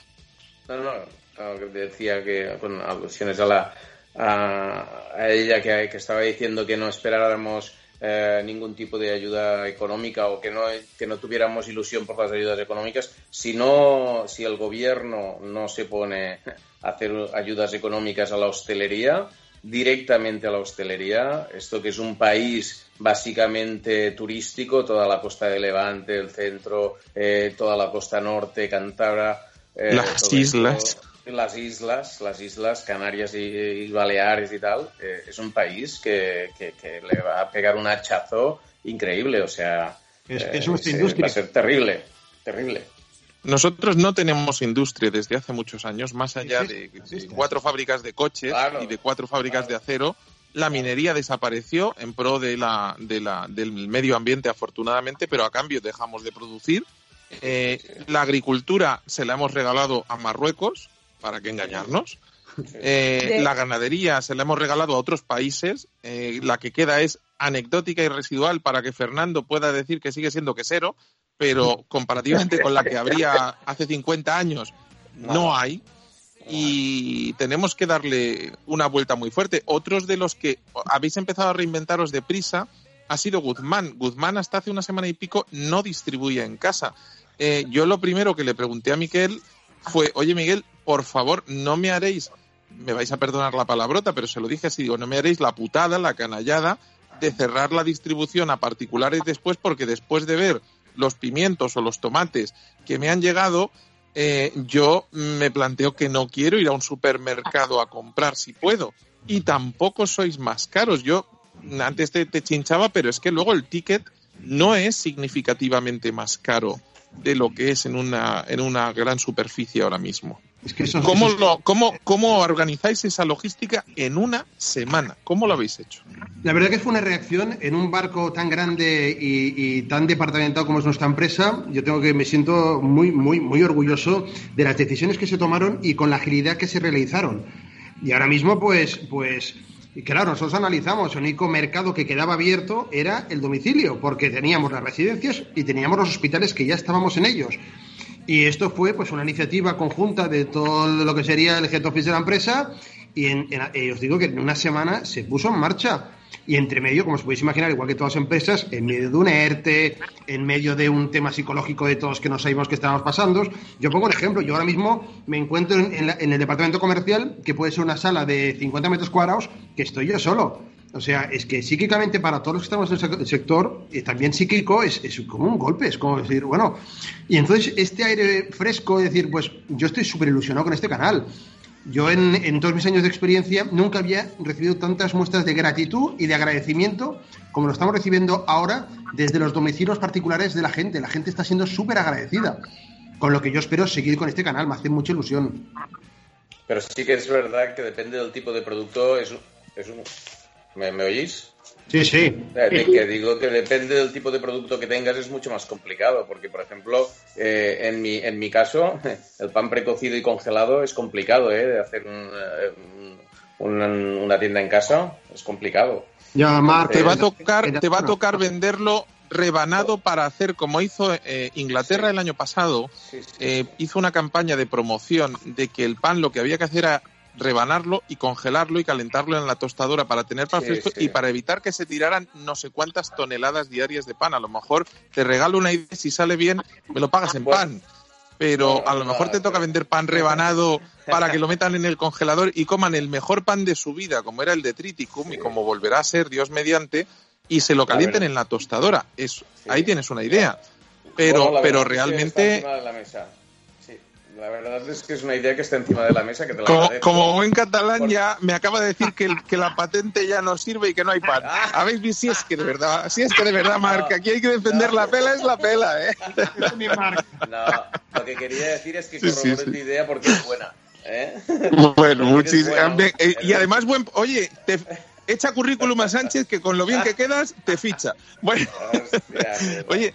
No, no, no decía que con alusiones a la a, ella que, que estaba diciendo que no esperáramos eh, ningún tipo de ayuda económica o que no, que no tuviéramos ilusión por las ayudas económicas, si, no, si el gobierno no se pone a hacer ayudas económicas a la hostelería, directamente a la hostelería, esto que es un país básicamente turístico, toda la costa de Levante, el centro, eh, toda la costa norte, Cantabria.
Eh, las islas.
Las islas, las islas Canarias y, Baleares y tal, eh, es un país que, le va a pegar un hachazo increíble. O sea,
es, es nuestra industria.
Va a ser terrible, terrible.
Nosotros no tenemos industria desde hace muchos años, más allá de, cuatro fábricas de coches y de cuatro fábricas de acero. La minería desapareció en pro de la, de la, del medio ambiente, afortunadamente, pero a cambio dejamos de producir. Eh, la agricultura se la hemos regalado a Marruecos, para que engañarnos. Eh, la ganadería se la hemos regalado a otros países. Eh, la que queda es anecdótica y residual para que Fernando pueda decir que sigue siendo quesero, pero comparativamente con la que habría hace 50 años, no hay. Y tenemos que darle una vuelta muy fuerte. Otros de los que habéis empezado a reinventaros deprisa ha sido Guzmán. Guzmán hasta hace una semana y pico no distribuía en casa. Eh, yo lo primero que le pregunté a Miguel fue, oye Miguel, por favor, no me haréis, me vais a perdonar la palabrota, pero se lo dije así, digo, no me haréis la putada, la canallada de cerrar la distribución a particulares después, porque después de ver los pimientos o los tomates que me han llegado, eh, yo me planteo que no quiero ir a un supermercado a comprar si puedo. Y tampoco sois más caros. Yo antes te, te chinchaba, pero es que luego el ticket no es significativamente más caro de lo que es en una, en una gran superficie ahora mismo. ¿Cómo, lo, cómo, organizáis esa logística en una semana? ¿Cómo lo habéis hecho?
La verdad que fue una reacción en un barco tan grande y, tan departamentado como es nuestra empresa. Yo tengo que me siento muy, muy, muy orgulloso de las decisiones que se tomaron y con la agilidad que se realizaron. Y ahora mismo, pues, pues, claro, nosotros analizamos, el único mercado que quedaba abierto era el domicilio, porque teníamos las residencias y teníamos los hospitales que ya estábamos en ellos. Y esto fue pues una iniciativa conjunta de todo lo que sería el head office de la empresa y en, eh, os digo que en una semana se puso en marcha. Y entre medio, como os podéis imaginar, igual que todas las empresas, en medio de un ERTE, en medio de un tema psicológico de todos que no sabíamos que estábamos pasando. Yo pongo un ejemplo, yo ahora mismo me encuentro en, el departamento comercial, que puede ser una sala de 50 metros cuadrados, que estoy yo solo o sea, es que psíquicamente para todos los que estamos en el sector, y también psíquico, es, como un golpe, es como decir, bueno, y entonces este aire fresco, es decir, pues yo estoy súper ilusionado con este canal. Yo en, en, todos mis años de experiencia nunca había recibido tantas muestras de gratitud y de agradecimiento como lo estamos recibiendo ahora desde los domicilios particulares de la gente. La gente está siendo súper agradecida, con lo que yo espero seguir con este canal, me hace mucha ilusión.
Pero sí que es verdad que depende del tipo de producto, es, es un, ¿Me, oís?
Sí, sí.
que digo que depende del tipo de producto que tengas es mucho más complicado, porque por ejemplo, eh, en, mi, en mi caso, el pan precocido y congelado es complicado, ¿eh? De hacer eh, una, tienda en casa es complicado.
Ya, te va a tocar, te va a tocar venderlo rebanado para hacer como hizo eh, Inglaterra el año pasado, hizo una campaña de promoción de que el pan lo que había que hacer era rebanarlo y congelarlo y calentarlo en la tostadora para tener pan fresco y para evitar que se tiraran no sé cuántas toneladas diarias de pan. A lo mejor te regalo una idea, si sale bien, me lo pagas en pan. Pero a lo mejor te toca vender pan rebanado para que lo metan en el congelador y coman el mejor pan de su vida, como era el de Triticum y como volverá a ser, Dios mediante, y se lo calienten en la tostadora. Es, ahí tienes una idea. Pero, pero realmente
la verdad es que es una idea que está encima de la mesa. Que te la
como, como buen catalán ya me acaba de decir que, que, la patente ya no sirve y que no hay pan. Ah. Habéis visto si es que de verdad, si es que de verdad, Marc, aquí hay que defender la pela, es la pela, ¿eh?
Es mi No, lo que quería decir es que sí, tu idea porque es buena. ¿eh?
Bueno, muchísimas. Eh, y además, buen, oye, te, echa currículum a Sánchez que con lo bien que quedas te ficha. Bueno, oye,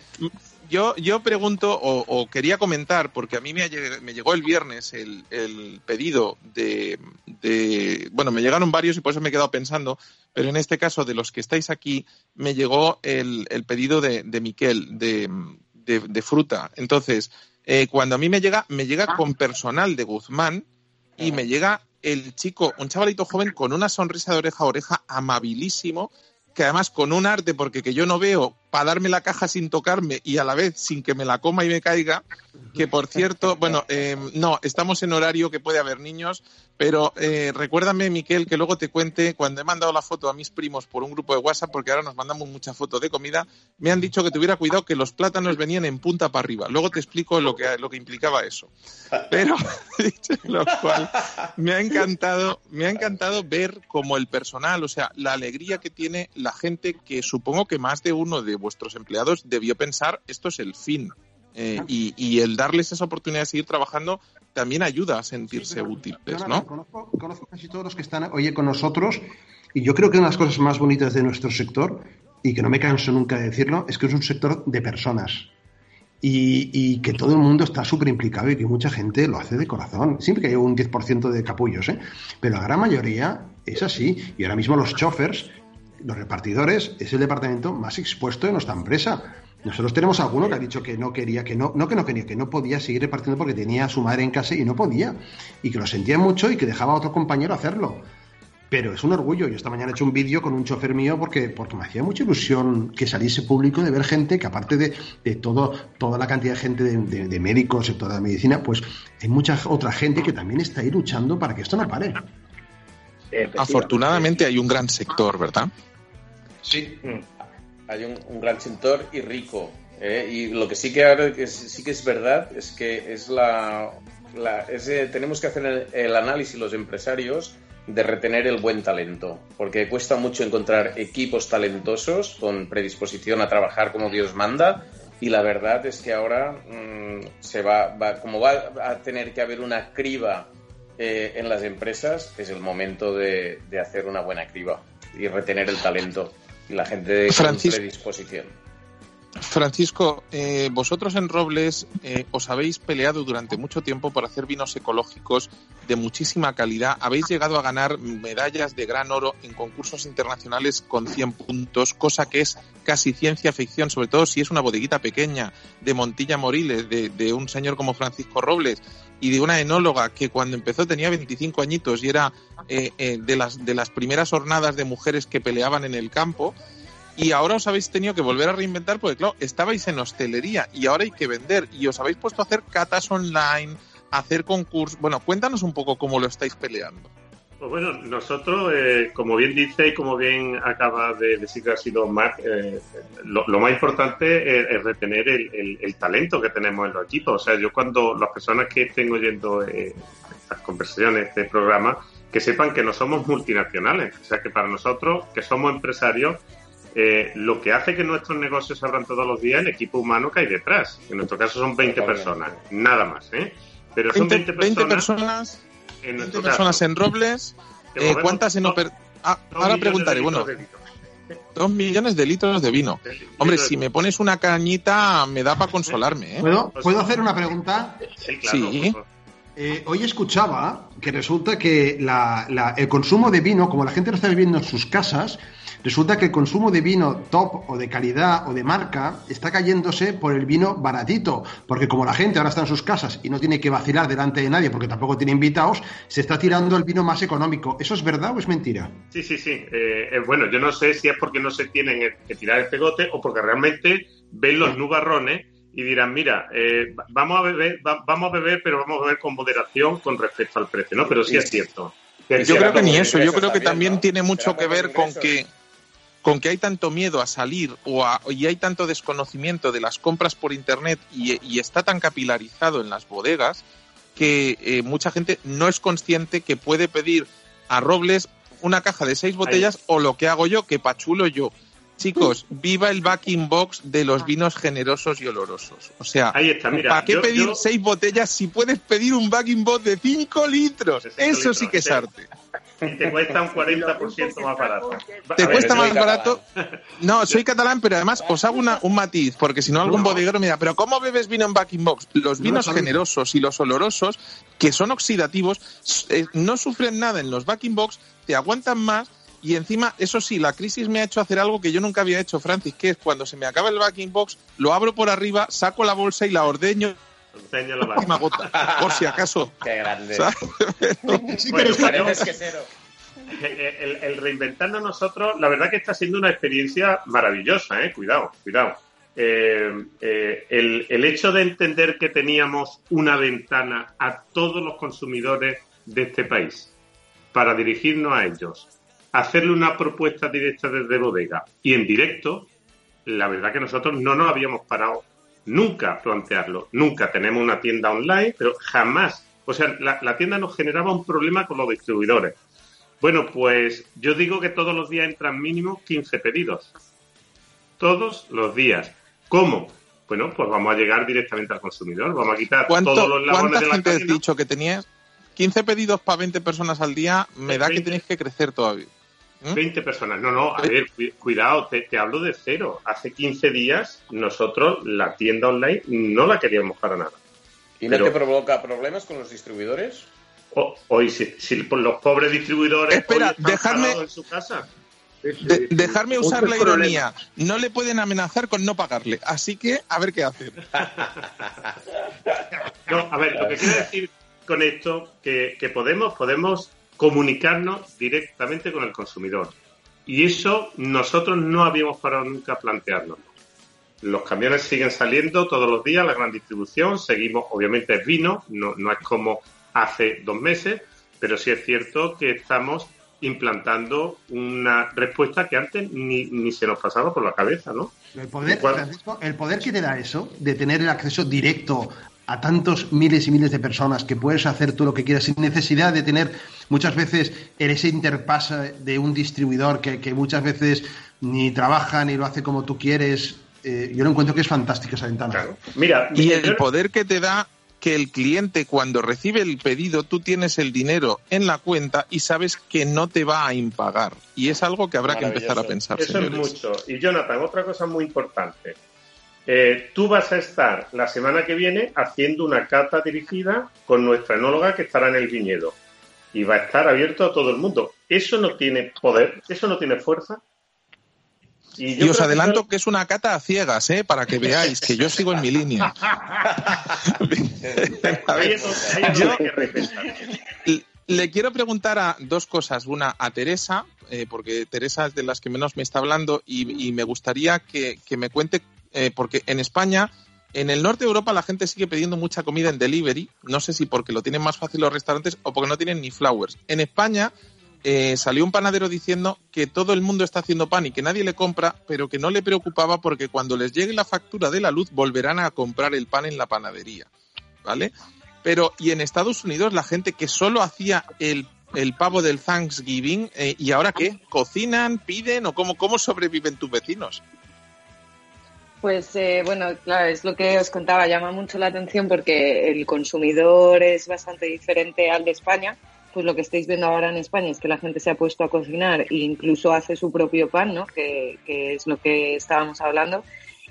yo, yo pregunto o, quería comentar, porque a mí me, me llegó el viernes el, el pedido de, de, Bueno, me llegaron varios y por eso me he quedado pensando, pero en este caso, de los que estáis aquí, me llegó el, el pedido de, de Miquel, de, de, fruta. Entonces, eh, cuando a mí me llega, me llega con personal de Guzmán y me llega el chico, un chavalito joven con una sonrisa de oreja a oreja amabilísimo, que además con un arte, porque que yo no veo para darme la caja sin tocarme y a la vez sin que me la coma y me caiga. Que por cierto, bueno, eh, no, estamos en horario que puede haber niños, pero eh, recuérdame, Miquel, que luego te cuente, cuando he mandado la foto a mis primos por un grupo de WhatsApp, porque ahora nos mandamos muchas fotos de comida, me han dicho que tuviera cuidado que los plátanos venían en punta para arriba. Luego te explico lo que, lo que implicaba eso. Pero, dicho lo cual, me ha encantado, me ha encantado ver como el personal, o sea, la alegría que tiene la gente que supongo que más de uno de vuestros empleados debió pensar esto es el fin. Eh, y, y el darles esa oportunidad de seguir trabajando también ayuda a sentirse útiles, ¿no?
Conozco, conozco casi todos los que están hoy con nosotros y yo creo que una de las cosas más bonitas de nuestro sector, y que no me canso nunca de decirlo, es que es un sector de personas. Y, y que todo el mundo está súper implicado y que mucha gente lo hace de corazón. Siempre que hay un 10% de capullos, ¿eh? Pero la gran mayoría es así. Y ahora mismo los chofers, los repartidores, es el departamento más expuesto de nuestra empresa. Nosotros tenemos alguno que ha dicho que no quería, que no, no que no quería, que no podía seguir repartiendo porque tenía a su madre en casa y no podía. Y que lo sentía mucho y que dejaba a otro compañero hacerlo. Pero es un orgullo. Yo esta mañana he hecho un vídeo con un chofer mío porque, porque me hacía mucha ilusión que saliese público de ver gente que aparte de, de todo, toda la cantidad de gente de, de, de médicos y toda la medicina, pues hay mucha otra gente que también está ahí luchando para que esto no pare.
Afortunadamente hay un gran sector, ¿verdad?
Sí. Hay un, gran sector y rico. ¿eh? Y lo que sí que, ahora que sí que es verdad es que es la, tenemos que hacer el, el análisis los empresarios de retener el buen talento, porque cuesta mucho encontrar equipos talentosos con predisposición a trabajar como Dios manda, y la verdad es que ahora mmm, se va, va, como va a tener que haber una criba eh, en las empresas, es el momento de, de, hacer una buena criba y retener el talento y la gente con predisposición.
Francisco, eh, vosotros en Robles eh, os habéis peleado durante mucho tiempo por hacer vinos ecológicos de muchísima calidad. Habéis llegado a ganar medallas de gran oro en concursos internacionales con 100 puntos, cosa que es casi ciencia ficción, sobre todo si es una bodeguita pequeña de Montilla Moriles, de, un señor como Francisco Robles y de una enóloga que cuando empezó tenía 25 añitos y era eh, eh, de, las, de las primeras jornadas de mujeres que peleaban en el campo y ahora os habéis tenido que volver a reinventar porque, claro, estabais en hostelería y ahora hay que vender y os habéis puesto a hacer catas online, hacer concursos. Bueno, cuéntanos un poco cómo lo estáis peleando.
Pues bueno, nosotros, eh, como bien dice y como bien acaba de decir que ha sido Marc, eh, lo, más importante es, retener el, talento que tenemos en los equipos. O sea, yo cuando las personas que estén oyendo eh, estas conversaciones, este programa, que sepan que no somos multinacionales. O sea, que para nosotros, que somos empresarios, eh, lo que hace que nuestros negocios abran todos los días el equipo humano que hay detrás. En nuestro caso son 20 personas, nada más. ¿eh?
Pero son 20, 20 personas. 20 personas en, 20 personas en Robles. Eh, ¿Cuántas en Oper... ah, ahora preguntaré, bueno. Dos millones de litros de vino. Hombre, si me pones una cañita, me da para consolarme. ¿eh?
¿Puedo, ¿Puedo hacer una pregunta?
Sí, claro.
Sí.
Eh, hoy escuchaba que resulta que la, la, el consumo de vino, como la gente lo está viviendo en sus casas, Resulta que el consumo de vino top o de calidad o de marca está cayéndose por el vino baratito, porque como la gente ahora está en sus casas y no tiene que vacilar delante de nadie porque tampoco tiene invitados, se está tirando el vino más económico. ¿Eso es verdad o es mentira?
Sí, sí, sí. Eh, eh, bueno, yo no sé si es porque no se tienen que tirar el pegote o porque realmente ven los nubarrones y dirán, mira, eh, vamos a beber, va, vamos a beber, pero vamos a beber con moderación con respecto al precio, ¿no? Pero sí es cierto.
Yo creo que ni eso, yo creo que también tiene mucho que ver con que con que hay tanto miedo a salir o a, y hay tanto desconocimiento de las compras por internet y, y está tan capilarizado en las bodegas que eh, mucha gente no es consciente que puede pedir a Robles una caja de seis botellas Ahí. o lo que hago yo, que pachulo yo. Chicos, viva el backing box de los vinos generosos y olorosos. O sea,
está, mira,
¿para qué
yo,
pedir
yo...
seis botellas si puedes pedir un backing box de cinco litros? Eso litros, sí que es arte
y te cuesta un 40% más barato.
Te ver, cuesta más barato. No, soy catalán, pero además os hago una, un matiz, porque si no algún bodeguero me dirá, pero ¿cómo bebes vino en backing box? Los vinos no, generosos y los olorosos, que son oxidativos, eh, no sufren nada en los backing box, te aguantan más y encima, eso sí, la crisis me ha hecho hacer algo que yo nunca había hecho, Francis, que es cuando se me acaba el backing box, lo abro por arriba, saco la bolsa y la ordeño
la
última gota, por si acaso.
Qué grande.
sí, pero
pareces quesero.
el, el, reinventarnos nosotros, la verdad que está siendo una experiencia maravillosa, ¿eh? Cuidado, cuidado. Eh, eh, el, el, hecho de entender que teníamos una ventana a todos los consumidores de este país para dirigirnos a ellos, hacerle una propuesta directa desde bodega y en directo, la verdad que nosotros no nos habíamos parado nunca plantearlo. Nunca tenemos una tienda online, pero jamás. O sea, la, la tienda nos generaba un problema con los distribuidores. Bueno, pues yo digo que todos los días entran mínimo 15 pedidos. Todos los días. ¿Cómo? Bueno, pues vamos a llegar directamente al consumidor. Vamos a quitar todos los labones de la
gente has dicho que tenías? 15 pedidos para 20 personas al día, me da que tenéis que crecer todavía.
20 ¿Mm? personas. No, no, a ver, cuidado, te, te, hablo de cero. Hace 15 días nosotros la tienda online no la queríamos para nada.
¿Y no Pero, te provoca problemas con los distribuidores?
Hoy, si, si los pobres distribuidores
Espera,
hoy
dejarme,
en su casa.
De, dejarme usar la ironía. No le pueden amenazar con no pagarle. Así que, a ver qué hacen.
no, a ver, lo que quiero decir con esto, que, que podemos, podemos comunicarnos directamente con el consumidor. Y eso nosotros no habíamos parado nunca a plantearnos. Los camiones siguen saliendo todos los días, la gran distribución, seguimos, obviamente es vino, no, no es como hace dos meses, pero sí es cierto que estamos implantando una respuesta que antes ni, ni se nos pasaba por la cabeza, ¿no?
El poder, Francisco, el poder que te da eso, de tener el acceso directo a tantos miles y miles de personas que puedes hacer tú lo que quieras sin necesidad de tener muchas veces ese interpase de un distribuidor que, que muchas veces ni trabaja ni lo hace como tú quieres. Eh, yo lo encuentro que es fantástico esa ventana.
Claro. Mira,
y el poder que te da que el cliente cuando recibe el pedido tú tienes el dinero en la cuenta y sabes que no te va a impagar. Y es algo que habrá que empezar a pensar.
Eso
señores.
es mucho. Y Jonathan, otra cosa muy importante. Eh, tú vas a estar la semana que viene haciendo una cata dirigida con nuestra enóloga que estará en el viñedo. Y va a estar abierto a todo el mundo. Eso no tiene poder, eso no tiene fuerza.
Y, y os adelanto que, que, es una cata a ciegas, ¿eh? para que veáis que yo sigo en mi línea. ver, yo le quiero preguntar a dos cosas. Una a Teresa, eh, porque Teresa es de las que menos me está hablando y, y me gustaría que, que me cuente, eh, porque en España en el norte de Europa la gente sigue pidiendo mucha comida en delivery. No sé si porque lo tienen más fácil los restaurantes o porque no tienen ni flowers. En España eh, salió un panadero diciendo que todo el mundo está haciendo pan y que nadie le compra, pero que no le preocupaba porque cuando les llegue la factura de la luz volverán a comprar el pan en la panadería. ¿Vale? Pero, y en Estados Unidos la gente que solo hacía el, el pavo del Thanksgiving, eh, ¿y ahora qué? ¿Cocinan, piden o cómo, cómo sobreviven tus vecinos?
Pues eh, bueno, claro, es lo que os contaba, llama mucho la atención porque el consumidor es bastante diferente al de España. Pues lo que estáis viendo ahora en España es que la gente se ha puesto a cocinar e incluso hace su propio pan, ¿no? Que, que es lo que estábamos hablando.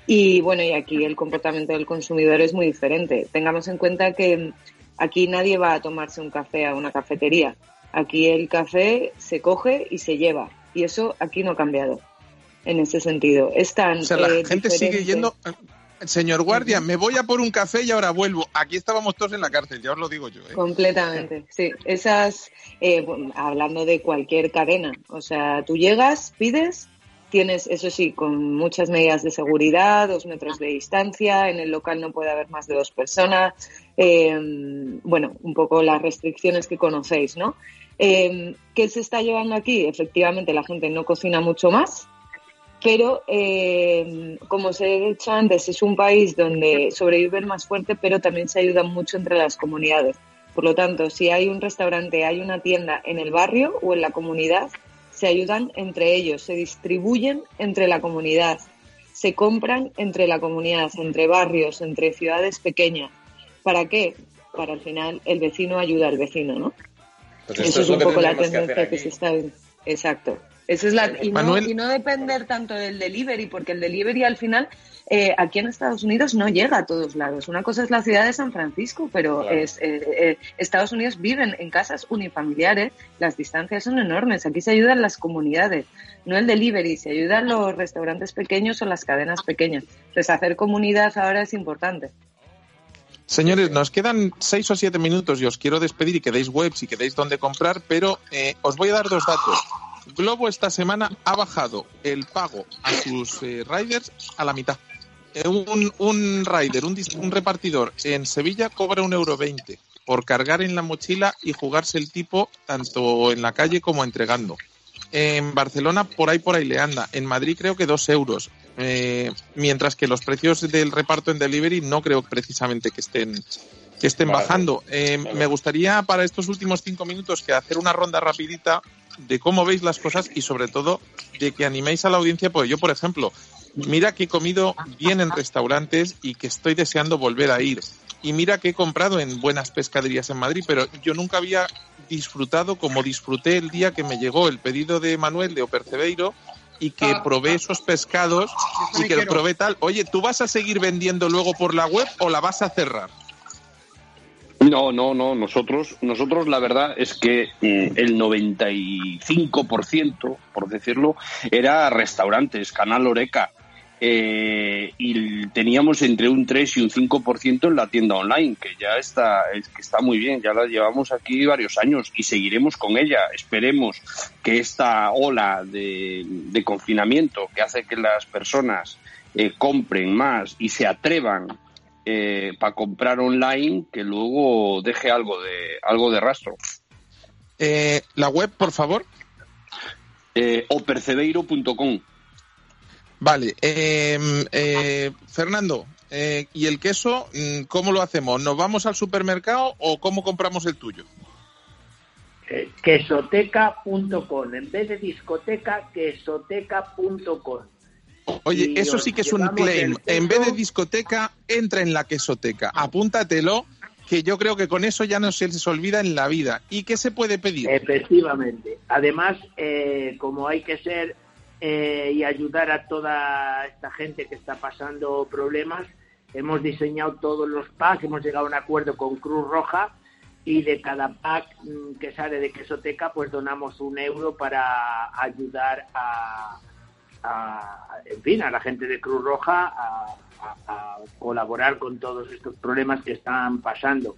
Y bueno, y aquí el comportamiento del consumidor es muy diferente. Tengamos en cuenta que aquí nadie va a tomarse un café a una cafetería. Aquí el café se coge y se lleva. Y eso aquí no ha cambiado en ese sentido. Es tan,
o sea, la
eh,
gente
diferente.
sigue yendo. Señor guardia, me voy a por un café y ahora vuelvo. Aquí estábamos todos en la cárcel, ya os lo digo yo. ¿eh?
Completamente, sí. Esas, eh, hablando de cualquier cadena, o sea, tú llegas, pides, tienes, eso sí, con muchas medidas de seguridad, dos metros de distancia, en el local no puede haber más de dos personas, eh, bueno, un poco las restricciones que conocéis, ¿no? Eh, ¿Qué se está llevando aquí? Efectivamente, la gente no cocina mucho más, pero eh, como os he dicho antes, es un país donde sobreviven más fuerte, pero también se ayudan mucho entre las comunidades. Por lo tanto, si hay un restaurante, hay una tienda en el barrio o en la comunidad, se ayudan entre ellos, se distribuyen entre la comunidad, se compran entre la comunidad, entre barrios, entre ciudades pequeñas. ¿Para qué? Para al final el vecino ayuda al vecino, ¿no?
Pues
Eso es un
que
poco la
que
tendencia que,
aquí.
se está viendo. Exacto. Esa es la, y, no, y no depender tanto del delivery, porque el delivery al final eh, aquí en Estados Unidos no llega a todos lados. Una cosa es la ciudad de San Francisco, pero
Claro.
es, eh, eh, Estados Unidos viven en casas unifamiliares, las distancias son enormes. Aquí se ayudan las comunidades, no el delivery, se ayudan los restaurantes pequeños o las cadenas pequeñas. Entonces, hacer comunidad ahora es importante.
Señores, nos quedan seis o siete minutos y os quiero despedir y que deis webs y que deis dónde comprar, pero eh, os voy a dar dos datos. Globo esta semana ha bajado el pago a sus eh, riders a la mitad. Eh, un, un rider, un, repartidor en Sevilla cobra un euro veinte por cargar en la mochila y jugarse el tipo tanto en la calle como entregando. En Barcelona por ahí por ahí le anda. En Madrid creo que dos euros. Eh, mientras que los precios del reparto en delivery no creo precisamente que estén que estén
Vale.
bajando. Eh,
Vale.
Me gustaría para estos últimos cinco minutos que hacer una ronda rapidita de cómo veis las cosas y sobre todo de que animéis a la audiencia, porque yo, por ejemplo, mira que he comido bien en restaurantes y que estoy deseando volver a ir. Y mira que he comprado en buenas pescaderías en Madrid, pero yo nunca había disfrutado como disfruté el día que me llegó el pedido de Manuel de Opercebeiro y que
Ah,
probé esos pescados y que lo probé tal. Oye, ¿tú vas a seguir vendiendo luego por la web o la vas a cerrar?
No, no, no. Nosotros, nosotros la verdad es que mm, el 95%, por decirlo, era restaurantes, Canal Oreca. Eh, y teníamos entre un 3 y un 5% en la tienda online, que ya está, es que está muy bien, ya la llevamos aquí varios años y seguiremos con ella. Esperemos que esta ola de, de confinamiento que hace que las personas eh, compren más y se atrevan para comprar online, que luego deje algo de, algo de rastro.
Eh, la web, por favor.
Eh, opercebeiro.com.
Vale, eh, eh, Fernando, eh, ¿y el queso mm, cómo lo hacemos? ¿Nos vamos al supermercado o cómo compramos el tuyo?
Eh, quesoteca.com. En vez de discoteca, quesoteca.com.
Oye, eso sí que es un claim. En vez de discoteca, entra en la quesoteca. Apúntatelo, que yo creo que con eso ya no se les olvida en la vida. ¿Y qué se puede pedir?
Efectivamente. Además, eh, como hay que ser eh, y ayudar a toda esta gente que está pasando problemas, hemos diseñado todos los packs, hemos llegado a un acuerdo con Cruz Roja y de cada pack mm, que sale de Quesoteca, pues donamos un euro para ayudar a, a- en fin, a la gente de Cruz Roja a, a- a colaborar con todos estos problemas que están pasando.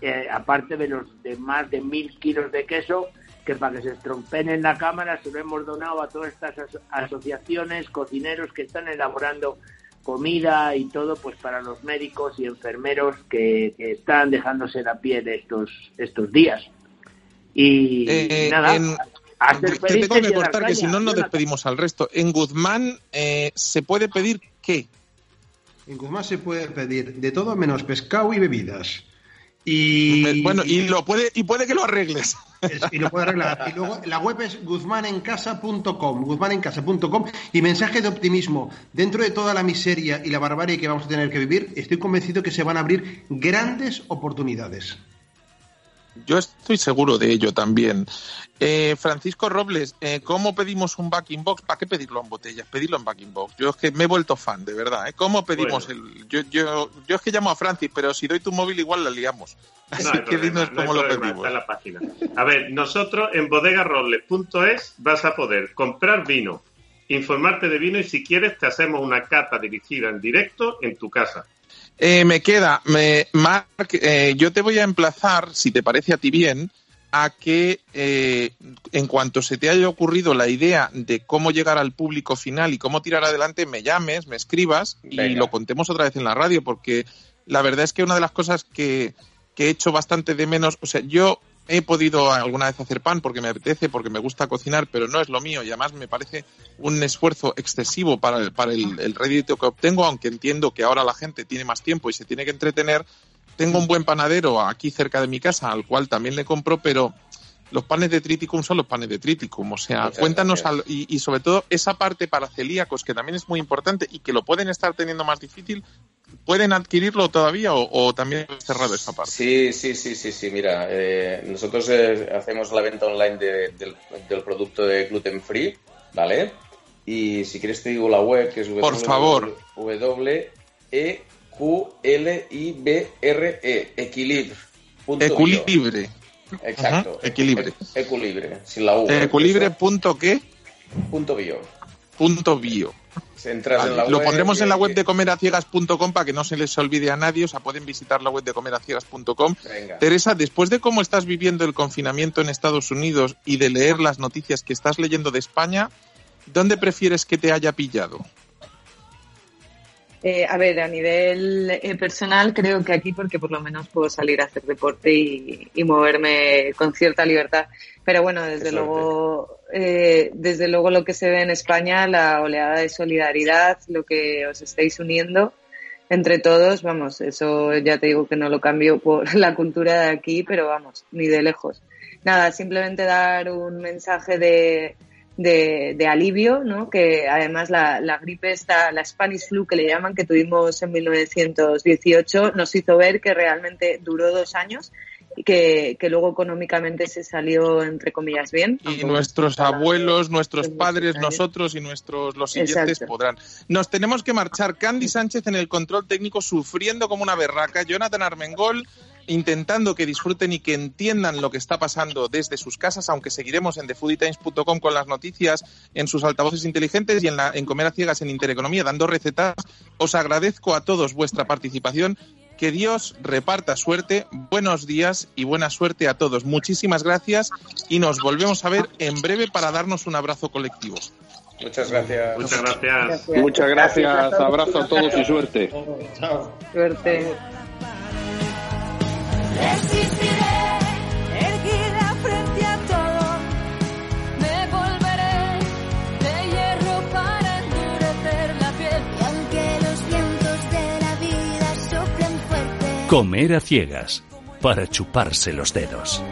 Eh, aparte de los de más de mil kilos de queso que para que se estrompeen en la cámara se lo hemos donado a todas estas aso- asociaciones, cocineros que están elaborando comida y todo pues para los médicos y enfermeros que, que están dejándose la piel estos estos días. Y
Eh,
nada,
en-
a ser
Te
felices
tengo que cortar, que si no nos despedimos al resto. En Guzmán, eh, ¿se puede pedir qué?
En Guzmán se puede pedir de todo menos pescado y bebidas. Y,
Bueno, y lo puede y puede que lo arregles.
Es- y lo puede arreglar. Y luego la web es guzmanencasa.com, guzmanencasa.com y mensaje de optimismo. Dentro de toda la miseria y la barbarie que vamos a tener que vivir, estoy convencido que se van a abrir grandes oportunidades.
Yo estoy seguro de ello también. Eh, Francisco Robles, eh, ¿cómo pedimos un backing box? ¿Para qué pedirlo en botellas? Pedirlo en backing box. Yo es que me he vuelto fan, de verdad. ¿eh? ¿Cómo pedimos el...? Yo, yo, yo es que llamo a Francis, pero si doy tu móvil igual la liamos. Así
No
que
problema,
dinos
no
cómo lo
problema,
pedimos.
está en la página. A ver, nosotros en bodegarrobles.es vas a poder comprar vino, informarte de vino y si quieres te hacemos una cata dirigida en directo en tu casa.
Eh, me queda, me, Marc, eh, yo te voy a emplazar, si te parece a ti bien, a que eh, en cuanto se te haya ocurrido la idea de cómo llegar al público final y cómo tirar adelante, me llames, me escribas y lo contemos otra vez en la radio, porque la verdad es que una de las cosas que, que he hecho bastante de menos, o sea, yo he podido alguna vez hacer pan porque me apetece, porque me gusta cocinar, pero no es lo mío y además me parece un esfuerzo excesivo para el, para el, el rédito que obtengo, aunque entiendo que ahora la gente tiene más tiempo y se tiene que entretener. Tengo un buen panadero aquí cerca de mi casa, al cual también le compro, pero los panes de Triticum son los panes de Triticum. O sea,
Muchas
cuéntanos, al- y, y sobre todo esa parte para celíacos, que también es muy importante y que lo pueden estar teniendo más difícil, ¿pueden adquirirlo todavía o, o también cerrado esa parte?
Sí, sí, sí, sí, sí. Mira, eh, nosotros eh, hacemos la venta online de- del, del producto de gluten free, ¿vale? Y si quieres te digo la web, que es
Por favor.
W E Q L I B R E Equilibre.
Equilibre.
Exacto.
Equilibre.
E- Equilibre, sin la U.
Equilibre punto qué?
Punto bio.
Punto bio. Lo pondremos en la web de comeraciegas.com para que no se les olvide a nadie, o sea, pueden visitar la web de comeraciegas.com. Teresa, después de cómo estás viviendo el confinamiento en Estados Unidos y de leer las noticias que estás leyendo de España, ¿dónde prefieres que te haya pillado?
Eh, a ver, a nivel eh, personal creo que aquí porque por lo menos puedo salir a hacer deporte y, moverme con cierta libertad. Pero bueno, desde luego, eh, desde luego lo que se ve en España, la oleada de solidaridad, lo que os estáis uniendo entre todos, vamos, eso ya te digo que no lo cambio por la cultura de aquí, pero vamos, ni de lejos. Nada, simplemente dar un mensaje de, de, alivio, ¿no? Que además la, la, gripe esta, la Spanish flu que le llaman, que tuvimos en 1918, nos hizo ver que realmente duró dos años y que, que luego económicamente se salió, entre comillas, bien.
Y nuestros abuelos, nuestros padres, nosotros y nuestros los siguientes podrán. Nos tenemos que marchar. Candy Sánchez en el control técnico sufriendo como una berraca. Jonathan Armengol intentando que disfruten y que entiendan lo que está pasando desde sus casas, aunque seguiremos en thefoodietimes.com con las noticias en sus altavoces inteligentes y en, la, en Comer a Ciegas en Intereconomía dando recetas. Os agradezco a todos vuestra participación. Que Dios reparta suerte, buenos días y buena suerte a todos. Muchísimas gracias y nos volvemos a ver en breve para darnos un abrazo colectivo.
Muchas gracias.
Muchas gracias.
Muchas gracias. Abrazo a todos y suerte.
Suerte.
Comer a ciegas para chuparse los dedos.